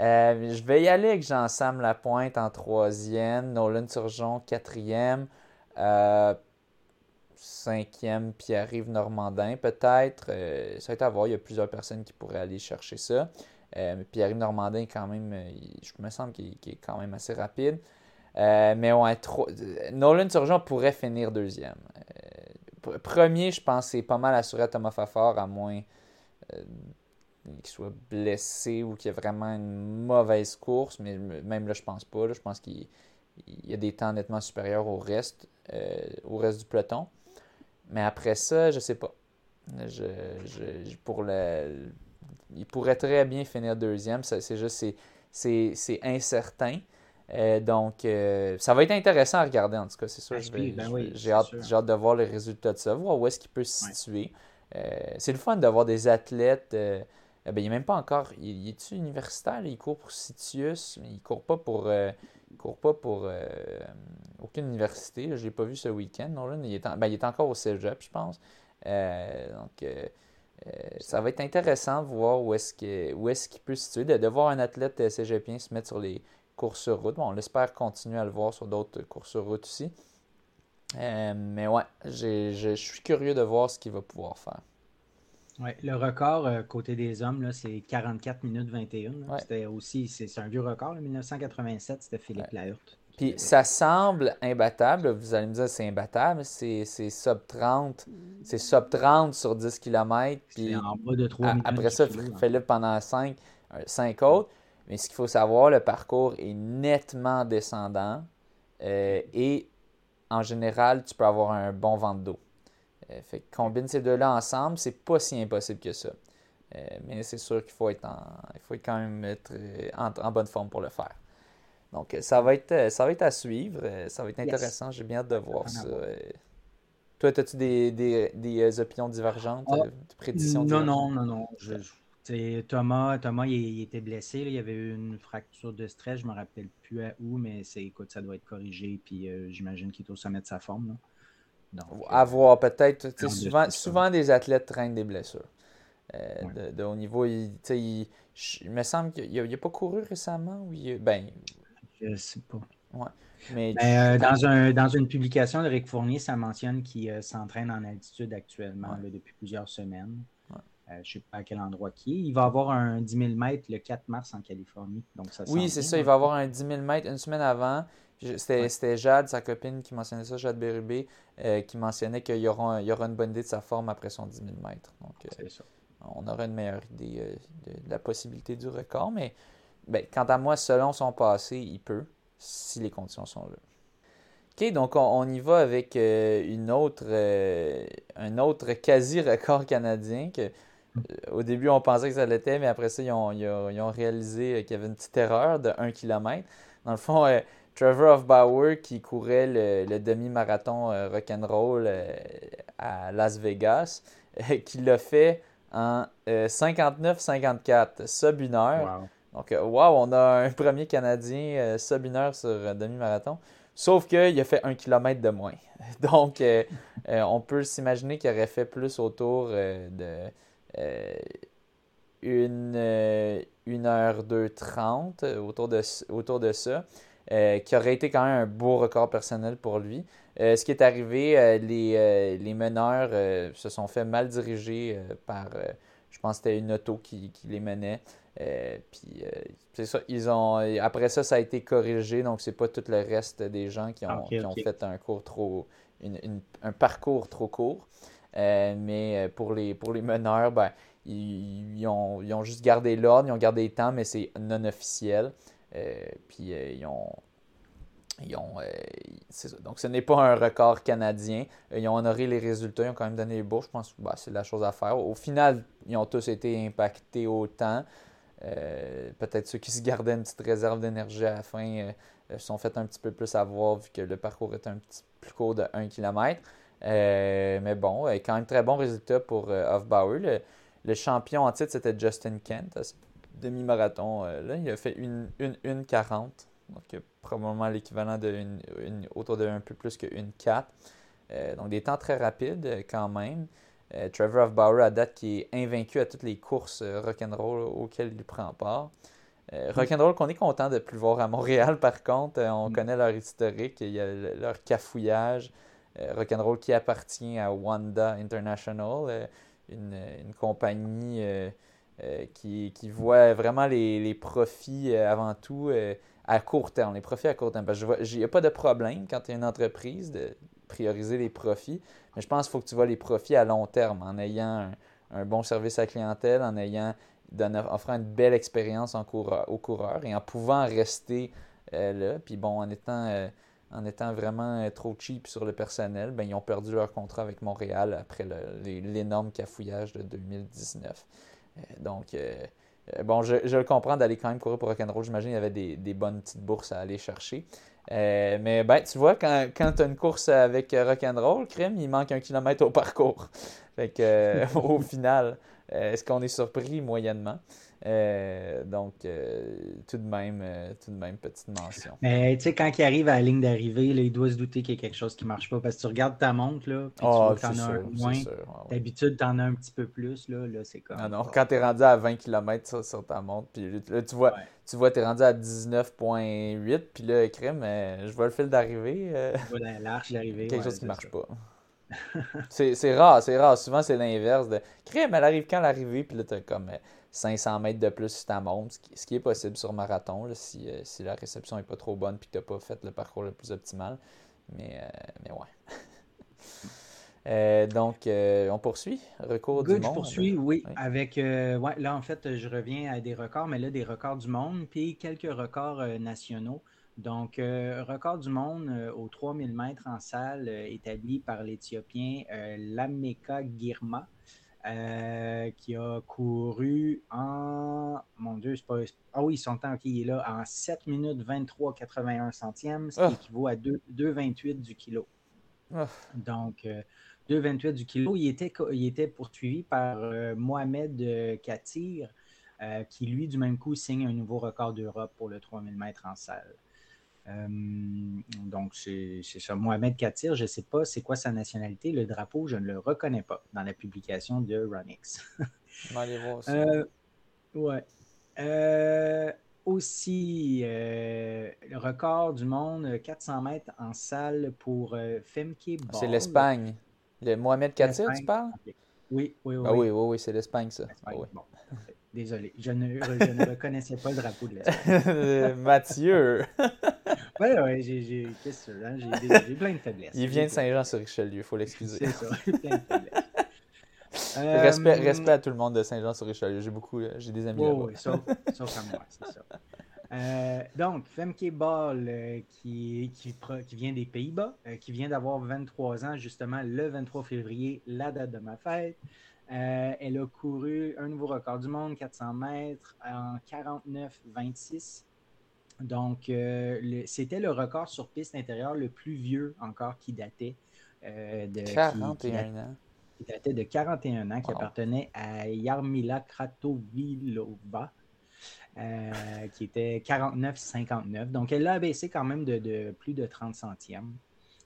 Euh, je vais y aller avec Jean-Sam Lapointe en troisième, Nolan Turgeon quatrième, euh, cinquième Pierre-Yves Normandin peut-être. Euh, ça va être à voir, il y a plusieurs personnes qui pourraient aller chercher ça. mais Pierre-Yves Normandin, quand même, je me semble qu'il est quand même assez rapide. Mais ouais, Nolan Turgeon pourrait finir deuxième. premier, je pense, c'est pas mal assuré à Thomas Fafard, à moins qu'il soit blessé ou qu'il y a vraiment une mauvaise course, mais même là, je pense pas. je pense qu'il y a des temps nettement supérieurs au reste, euh, au reste du peloton. Mais après ça, je sais pas. Je, pour le, il pourrait très bien finir deuxième. C'est juste c'est incertain. Euh, donc, euh, ça va être intéressant à regarder en tout cas, c'est sûr. Ben j'ai hâte, hâte, de voir les résultats de ça, voir où est-ce qu'il peut se situer. c'est le fun d'avoir des athlètes eh ben, il n'est même pas encore. Il, est-tu universitaire? Il court pour Citius, mais il ne court pas pour. Euh, court pas pour euh, aucune université. Je ne l'ai pas vu ce week-end. il, est ben, il est encore au cégep, je pense. Euh, donc, ça va être intéressant de voir où est-ce qu'il est peut se situer, de, voir un athlète cégepien se mettre sur les courses sur route. Bon, on espère continuer à le voir sur d'autres courses sur route aussi. mais ouais, je suis curieux de voir ce qu'il va pouvoir faire. Ouais, le record euh, côté des hommes, c'est 44 minutes 21. C'était aussi, c'est un vieux record. 1987, c'était Philippe ouais. Puis ça semble imbattable. Vous allez me dire c'est imbattable. C'est sub 30. C'est sub 30 sur 10 km. Puis en bas de 3 minutes. Après ça, Philippe pendant 5, 5 euh, autres. Mais ce qu'il faut savoir, le parcours est nettement descendant. Euh, et en général, tu peux avoir un bon vent d'eau. Euh, fait que combine ces deux-là ensemble, c'est pas si impossible que ça. Euh, mais c'est sûr qu'il faut être il faut quand même être en, bonne forme pour le faire. Donc ça va être ça va être à suivre. Ça va être intéressant. J'ai bien hâte de voir ça. Toi, as-tu des, des, opinions divergentes, ah, des prédictions Non, non, non, non. Thomas, Thomas il, était blessé. il y avait eu une fracture de stress. Je ne me rappelle plus à où, mais écoute, ça doit être corrigé. Puis j'imagine qu'il est au sommet de sa forme. Là. Avoir peut-être. Souvent, souvent, des athlètes traînent des blessures. Euh, de, haut niveau, il, il, me semble qu'il n'a pas couru récemment. Ou il, ben, je sais pas. Ouais. Mais, ben, euh, dans, un, dans une publication de Rick Fournier, ça mentionne qu'il euh, s'entraîne en altitude actuellement depuis plusieurs semaines. Je ne sais pas à quel endroit qui est. Il va avoir un 10 000 mètres le 4 mars en Californie. Donc ça oui, c'est ça. Il va avoir un 10 000 mètres une semaine avant. C'était Jade, sa copine, qui mentionnait ça, Jade Bérubé, euh, qui mentionnait qu'il y, aura y aura une bonne idée de sa forme après son 10 000 mètres. Donc, euh, on aura une meilleure idée euh, de, la possibilité du record. Mais ben, quant à moi, selon son passé, il peut, si les conditions sont là. OK, donc on, y va avec une autre, un autre quasi-record canadien que au début, on pensait que ça l'était, mais après ça, ils ont, ils ont réalisé qu'il y avait une petite erreur de 1 km. Dans le fond, Trevor Bauer qui courait le, demi-marathon euh, rock'n'roll euh, à Las Vegas, qui l'a fait en 59-54, sub une heure. Donc, wow, on a un premier Canadien sub une heure sur demi-marathon. Sauf qu'il a fait un kilomètre de moins. Donc, on peut s'imaginer qu'il aurait fait plus autour de une, une heure 2.30, autour de, autour de ça. Euh, qui aurait été quand même un beau record personnel pour lui. Euh, ce qui est arrivé, euh, les, les, meneurs se sont fait mal diriger par, je pense que c'était une auto qui, qui les menait. puis c'est ça, ils ont, après ça, ça a été corrigé, donc c'est pas tout le reste des gens qui ont, qui ont fait un cours trop, un parcours trop court. Mais pour les, pour les meneurs, ben, ils, ont, ils, ont, juste gardé l'ordre, ils ont gardé le temps, mais c'est non officiel. Euh, puis euh, ils ont. Ils ont euh, Donc, ce n'est pas un record canadien. ils ont honoré les résultats. Ils ont quand même donné les bourses. Je pense que bah, c'est la chose à faire. Au final, ils ont tous été impactés autant. Peut-être ceux qui se gardaient une petite réserve d'énergie à la fin se sont fait un petit peu plus avoir vu que le parcours était un petit plus court de 1 km. Mais bon, quand même très bon résultat pour Hofbauer. Le, le, champion en titre, c'était Justin Kent, demi-marathon. là, il a fait une, une, 40. Donc, probablement l'équivalent de une, autour de un peu plus que 4. Euh, donc, des temps très rapides euh, quand même. Euh, Trevor Bauer à date qui est invaincu à toutes les courses rock'n'roll auxquelles il prend part. rock'n'roll qu'on est content de plus voir à Montréal, par contre. on mm. connaît leur historique, il y a leur cafouillage. Rock'n'roll qui appartient à Wanda International, une, compagnie qui, voit vraiment les, les profits avant tout à court terme, les profits à court terme. Parce il n'y a pas de problème quand tu es une entreprise de prioriser les profits, mais je pense qu'il faut que tu vois les profits à long terme en ayant un, bon service à clientèle, en ayant offrant une belle expérience en aux coureurs et en pouvant rester euh, là. Puis bon, en étant, euh, en étant vraiment euh, trop cheap sur le personnel, ben, ils ont perdu leur contrat avec Montréal après l'énorme cafouillage de 2019. donc, euh, bon, je, le comprends d'aller quand même courir pour rock'n'roll. J'imagine qu'il y avait des, bonnes petites bourses à aller chercher. Euh, mais ben, tu vois, quand, tu as une course avec rock'n'roll, crème, il manque un kilomètre au parcours. Fait euh, au final, est-ce qu'on est surpris? Moyennement? Euh, donc, euh, tout, de même, euh, tout de même, petite mention. Mais tu sais, quand il arrive à la ligne d'arrivée, il doit se douter qu'il y a quelque chose qui ne marche pas parce que tu regardes ta montre, là, puis tu ah, en as un moins. D'habitude, tu en as un petit peu plus, là, là c'est comme. Non, non, quand tu es rendu à 20 km sur, ta montre, puis là, tu vois, tu vois, es rendu à 19,8, puis là, crème, je vois le fil d'arrivée. l'arche d'arrivée. quelque chose qui ne marche pas. c'est rare, c'est rare. Souvent, c'est l'inverse de crème, elle arrive quand l'arrivée, puis là, tu comme 500 mètres de plus sur ta montre, ce qui, est possible sur marathon, si, euh, si, la réception n'est pas trop bonne et que tu n'as pas fait le parcours le plus optimal. Mais, euh, mais ouais. Euh, donc, on poursuit. Record du monde. Je poursuis, oui. Avec, ouais, là, en fait, je reviens à des records, mais là, des records du monde, puis quelques records nationaux. Donc, record du monde aux 3000 mètres en salle établi par l'Éthiopien Lameka Girma. Euh, qui a couru en. Mon Dieu, c'est pas. Ah oui, son temps, qui est là, en 7 minutes 23, 81 centièmes, ce qui ah. équivaut à 2,28 du kilo. Ah. Donc, 2,28 euh, du kilo. Il était, il était poursuivi par euh, Mohamed Katir, qui, lui, du même coup, signe un nouveau record d'Europe pour le 3000 mètres en salle. Euh, donc, c'est ça. Mohamed Katir, je ne sais pas c'est quoi sa nationalité. Le drapeau, je ne le reconnais pas dans la publication de Runix. On va aller voir ça. Euh, ouais. Euh, aussi, le record du monde, 400 mètres en salle pour Femke Ball. C'est l'Espagne. Le Mohamed Katir, tu parles? Oui, oui, oui. Ah oui, oui, oui, c'est l'Espagne, ça. Ah Désolé, je ne, je ne reconnaissais pas le drapeau de l'Espagne. Mathieu! Oui, oui, j'ai hein, plein de faiblesses. Il vient de Saint-Jean-sur-Richelieu, il faut l'excuser. C'est ça, plein de faiblesses. respect, euh, respect, à tout le monde de Saint-Jean-sur-Richelieu. J'ai beaucoup, euh, j'ai des amis là Oui, sauf, sauf, à moi, c'est ça. Euh, donc, Femke Ball, qui, qui, qui, vient des Pays-Bas, qui vient d'avoir 23 ans, justement, le 23 février, la date de ma fête. elle a couru un nouveau record du monde, 400 mètres, en 49-26. Donc, euh, c'était le record sur piste intérieure le plus vieux encore qui datait euh, de 41 ans. Qui datait de 41 ans, qui appartenait à Yarmila Kratovilova, euh, qui était 49-59. Donc, elle l'a abaissé quand même de, plus de 30 centièmes.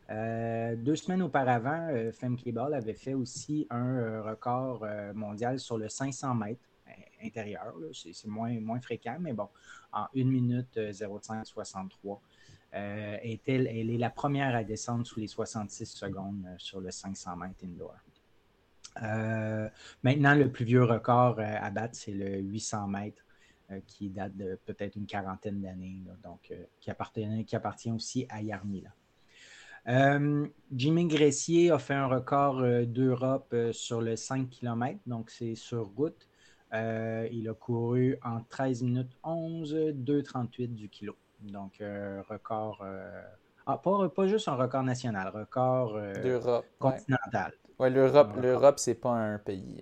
deux semaines auparavant, Femke Ball avait fait aussi un record mondial sur le 500 mètres intérieur. C'est moins, fréquent, mais bon, en 1 minute 05 euh, 63. Euh, elle, est la première à descendre sous les 66 secondes euh, sur le 500 mètres indoor. maintenant, le plus vieux record à battre, c'est le 800 mètres qui date de peut-être une quarantaine d'années, donc qui, appartient, qui appartient aussi à Yarmila. Jimmy Gressier a fait un record d'Europe sur le 5 km, donc c'est sur route. Euh, il a couru en 13 minutes 11, 2,38 du kilo. Donc, euh, record. Euh, ah, pas, pas, juste un record national, record continental. Oui, l'Europe, l'Europe, c'est pas un pays.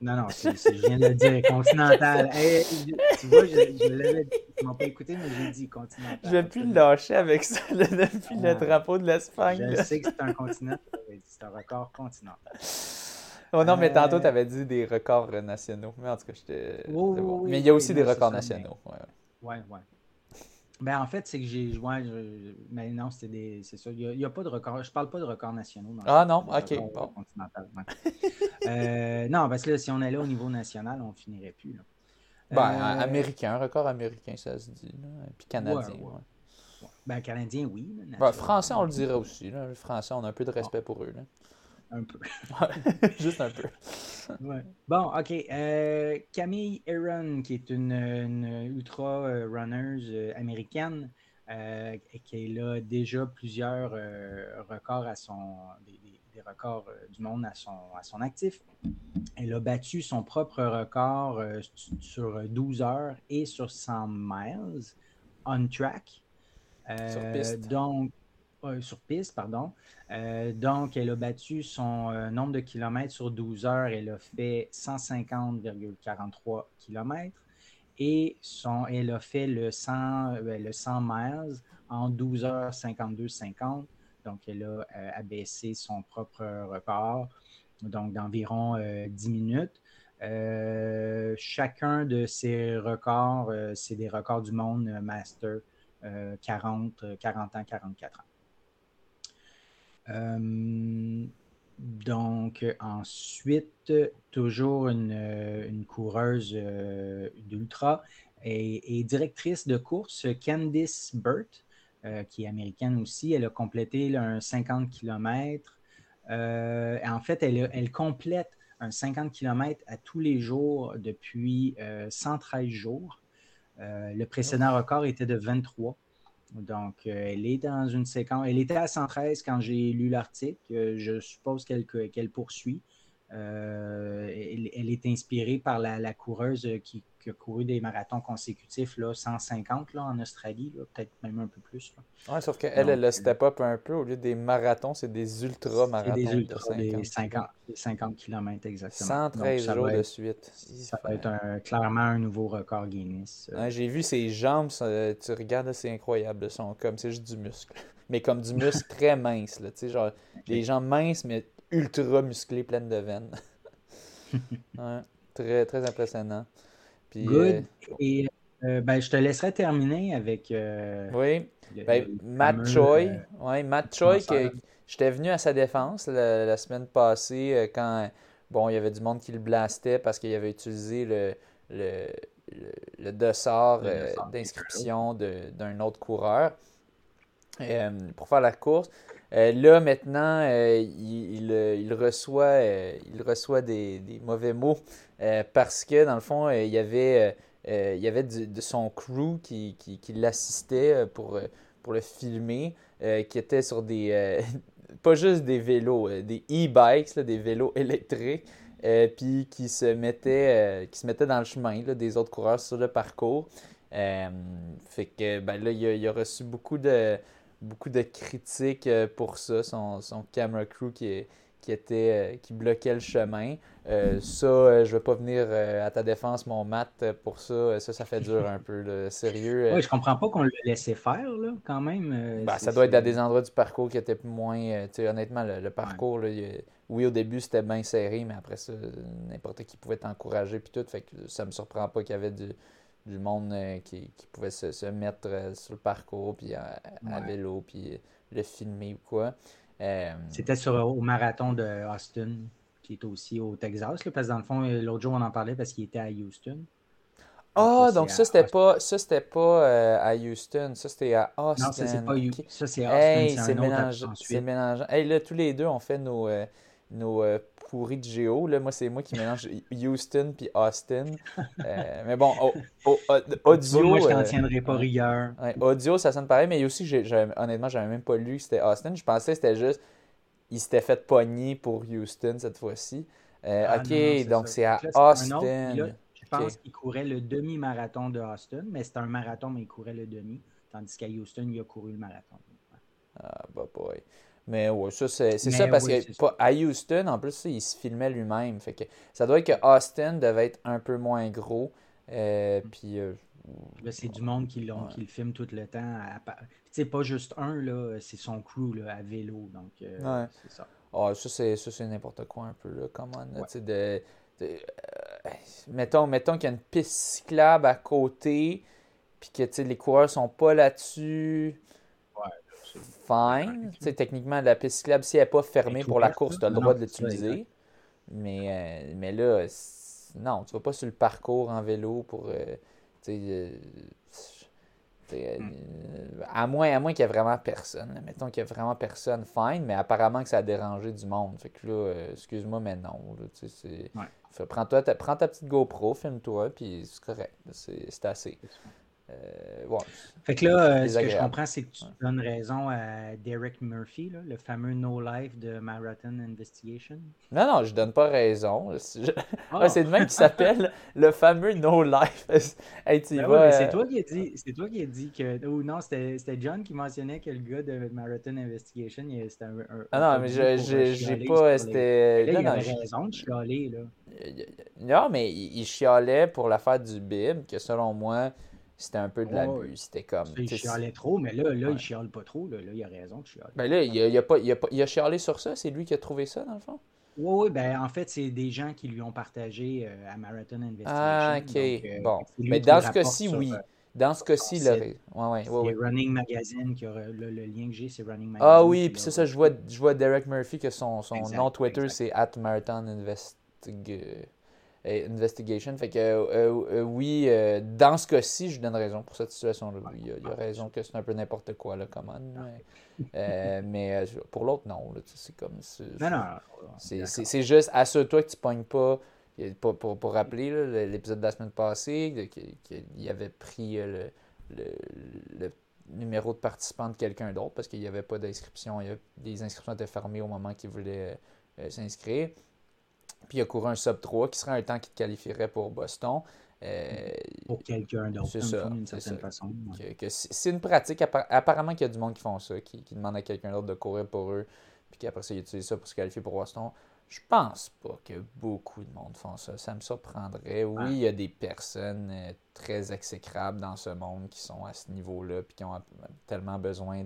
Non, non, je viens de le dire, continental. tu vois, je, je l'avais dit. Ils m'ont pas écouté, mais j'ai dit continental. Je vais plus le lâcher avec ça depuis le drapeau de l'Espagne. Je sais que c'est un continent. C'est un record continental. Oh non, mais tantôt, euh, tu avais dit des records nationaux. Mais en tout cas, j'étais. mais il y a aussi des records nationaux. Oui, ouais, ouais. Ben, en fait, c'est que j'ai. joué. mais non, c'est des. C'est ça. Il n'y a, pas de record. Je parle pas de records nationaux. ah non, ok. Bon. Euh, non, parce que là, si on allait au niveau national, on finirait plus. Là. Ben, euh, américain, record américain, ça se dit. Puis canadien. Ouais, Ben, canadien, oui. Ben, français, on le dirait aussi. Là. français, on a un peu de respect ah. pour eux. Là. Un peu. Juste un peu. Bon, OK. Euh, Camille Aaron, qui est une, ultra euh, runner euh, américaine, qui a déjà plusieurs records à son des, records du monde à son, à son actif. Elle a battu son propre record sur 12 heures et sur 100 miles on track. sur piste. Donc, sur piste, pardon. Euh, donc, elle a battu son euh, nombre de kilomètres sur 12 heures. Elle a fait 150,43 kilomètres. Et son, elle a fait le 100, euh, le 100 miles en 12 heures 52,50. Donc, elle a abaissé son propre record, donc d'environ 10 minutes. chacun de ces records, c'est des records du monde Master 40, 40 ans, 44 ans. Euh, donc, ensuite, toujours une, coureuse euh, d'ultra et, directrice de course, Candice Burt, euh, qui est américaine aussi. Elle a complété un 50 km. en fait, elle, elle, complète un 50 km à tous les jours depuis 113 jours. le précédent record était de 23. Donc, euh, elle est dans une séquence. Elle était à 113 quand j'ai lu l'article. Euh, je suppose qu'elle poursuit. Euh, elle, est inspirée par la, coureuse qui, a couru des marathons consécutifs, là, 150 là, en Australie, peut-être même un peu plus. Oui, sauf qu'elle, elle, a step up un peu. Au lieu des marathons, c'est des ultra-marathons. des ultra, des 50, 50 km exactement. 113 jours de suite. Ça va être clairement un nouveau record Guinness. J'ai vu ses jambes, tu regardes, c'est incroyable. Sont comme, c'est juste du muscle. Mais comme du muscle très mince. Là, genre, Des jambes minces, mais ultra musclé, pleine de veines. très, très impressionnant. Puis, Good. Euh, Et euh, ben, je te laisserai terminer avec. Euh, oui. Ben, Matt Choi. ouais, Matt Choi, que, j'étais venu à sa défense la, semaine passée quand bon, il y avait du monde qui le blastait parce qu'il avait utilisé le, le, le, dossard d'inscription d'un autre coureur pour faire la course. Euh, là, maintenant, euh, il, il, reçoit, euh, il reçoit des, des mauvais mots parce que, dans le fond, il y avait, il y avait de son crew qui, qui, l'assistait pour, pour le filmer, qui était sur des. pas juste des vélos, des e-bikes, des vélos électriques. puis qui se mettait qui se mettait dans le chemin des autres coureurs sur le parcours. fait que ben là, il a reçu beaucoup de, beaucoup de critiques euh, pour ça, son, son camera crew qui, qui, était, euh, qui bloquait le chemin. Euh, ça, je vais pas venir à ta défense, mon Matt, pour ça. Ça, ça fait dur un peu, sérieux. Oui, je comprends pas qu'on le laissait faire, là, quand même. Ben, ça doit être à des endroits du parcours qui étaient moins. honnêtement, le, parcours, oui, au début, c'était bien serré, mais après ça, n'importe qui pouvait t'encourager, puis tout. Fait que ça me surprend pas qu'il y avait du du monde euh, qui, qui, pouvait se, mettre euh, sur le parcours, puis à, vélo, puis le filmer ou quoi. Euh, C'était sur au marathon de Austin, qui est aussi au Texas, parce que dans le fond, l'autre jour, on en parlait parce qu'il était à Houston. Ah, donc ça, c'était pas, ça, c'était pas à Houston, ça, c'était à Austin. Non, ça, c'est pas Houston. Ça, c'est Austin. Hey, c'est mélangeant. C'est mélangeant. Hey, là, tous les deux, on fait nos, nos pourri de géo. Là, moi, c'est moi qui mélange Houston puis Austin. Euh, mais bon, audio. Moi, je t'en euh, tiendrai pas rigueur. audio, ça sonne pareil, mais aussi, j'ai, honnêtement, j'avais même pas lu que c'était Austin. Je pensais que c'était juste. Il s'était fait pogner pour Houston cette fois-ci. Euh, ah, ok, donc c'est à Austin. je pense qu'il courait le demi-marathon de Austin, mais c'était un marathon, mais il courait le demi. Tandis qu'à Houston, il a couru le marathon. Ah, bah boy. Mais ouais, ça, c'est ça parce que à Houston, en plus, il se filmait lui-même. Fait que ça doit être que Austin devait être un peu moins gros. Euh, mm. puis. Euh, c'est du monde qui, le filme tout le temps. C'est pas juste un, là, c'est son crew là, à vélo. Donc, euh, c'est ça. Ah, ça, c'est n'importe quoi un peu. Là, comment, de, mettons mettons qu'il y a une piste cyclable à côté, puis que les coureurs sont pas là-dessus fine. techniquement, la piste cyclable, si elle n'est pas fermée pour la course, tu as le droit de l'utiliser. Mais, euh, mais là, non, tu vas pas sur le parcours en vélo pour. Euh, euh, à moins, à moins qu'il y ait vraiment personne. Mettons qu'il y a vraiment personne, fine, mais apparemment que ça a dérangé du monde. Fait que là, excuse-moi, mais non. prends, prends ta petite GoPro, filme-toi, puis c'est correct. C'est assez. Euh, fait que là, euh, ce que je comprends, c'est que tu donnes raison à Derek Murphy, le fameux No Life de Marathon Investigation. Non, non, je donne pas raison. Ah. c'est le même qui s'appelle le fameux No Life. Ben c'est euh, toi qui as dit, c'est toi qui as dit que, ou non, c'était John qui mentionnait que le gars de Marathon Investigation, c'était un, Ah non, mais j'ai pas, c'était. il avait raison de chialer là. Non, mais il chialait pour l'affaire du bib, que selon moi c'était un peu de l'abus. C'était comme. Il chialait trop, mais là, là il chiale pas trop. Là, là il a raison de chialer. Ben là, il a, il a, pas, il a, il a chialé sur ça. C'est lui qui a trouvé ça, dans le fond? Oui, oui, ben en fait, c'est des gens qui lui ont partagé euh, à Marathon Investigation. Ah, ok. Euh, bon. Mais dans ce cas-ci, oui. Euh, dans ce cas-ci, le. Ouais, ouais, ouais, Running Magazine, qui aura, le, lien que j'ai, c'est Running Magazine. Ah oui, puis c'est ça, je vois, je vois Derek Murphy, que son, son nom Twitter, c'est at Marathon Investigation. Investigation. Fait que euh, euh, oui, euh, dans ce cas-ci, je donne raison pour cette situation-là. Il, y a raison que c'est un peu n'importe quoi, là, comment. Mais, mais pour l'autre, non. C'est comme. C'est juste, assure-toi que tu pognes pas. Pour, pour, pour rappeler l'épisode de la semaine passée, qu'il avait pris le, le, numéro de participant de quelqu'un d'autre parce qu'il n'y avait pas d'inscription. Les inscriptions étaient fermées au moment qu'il voulait s'inscrire. Puis il a couru un sub 3 qui serait un temps qui te qualifierait pour Boston. Euh, pour quelqu'un d'autre, d'une certaine façon. c'est une pratique. Apparemment qu'il y a du monde qui font ça, qui, qui demande à quelqu'un d'autre de courir pour eux, puis qu'après ça, ils utilisent ça pour se qualifier pour Boston. Je pense pas que beaucoup de monde font ça. Ça me surprendrait. Oui, il y a des personnes euh, très exécrables dans ce monde qui sont à ce niveau-là, puis qui ont tellement besoin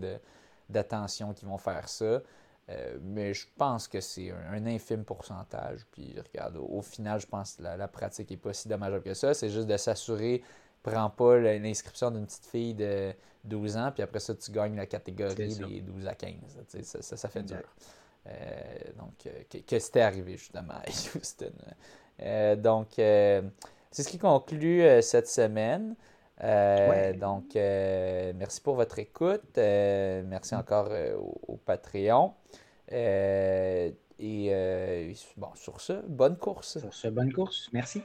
d'attention qu'ils vont faire ça. Euh, mais je pense que c'est un, infime pourcentage. Puis regarde, au, final, je pense que la, pratique n'est pas si dommageable que ça. C'est juste de s'assurer, prends pas l'inscription d'une petite fille de 12 ans, puis après ça, tu gagnes la catégorie des 12 à 15. Ça, ça, fait dur. Euh, donc, euh, qu'est-ce qui est arrivé justement à Houston? donc, c'est ce qui conclut cette semaine. Donc, merci pour votre écoute. merci mm. encore au Patreon. Euh, et euh, bon, sur ce, bonne course. Sur ce, bonne course. Merci.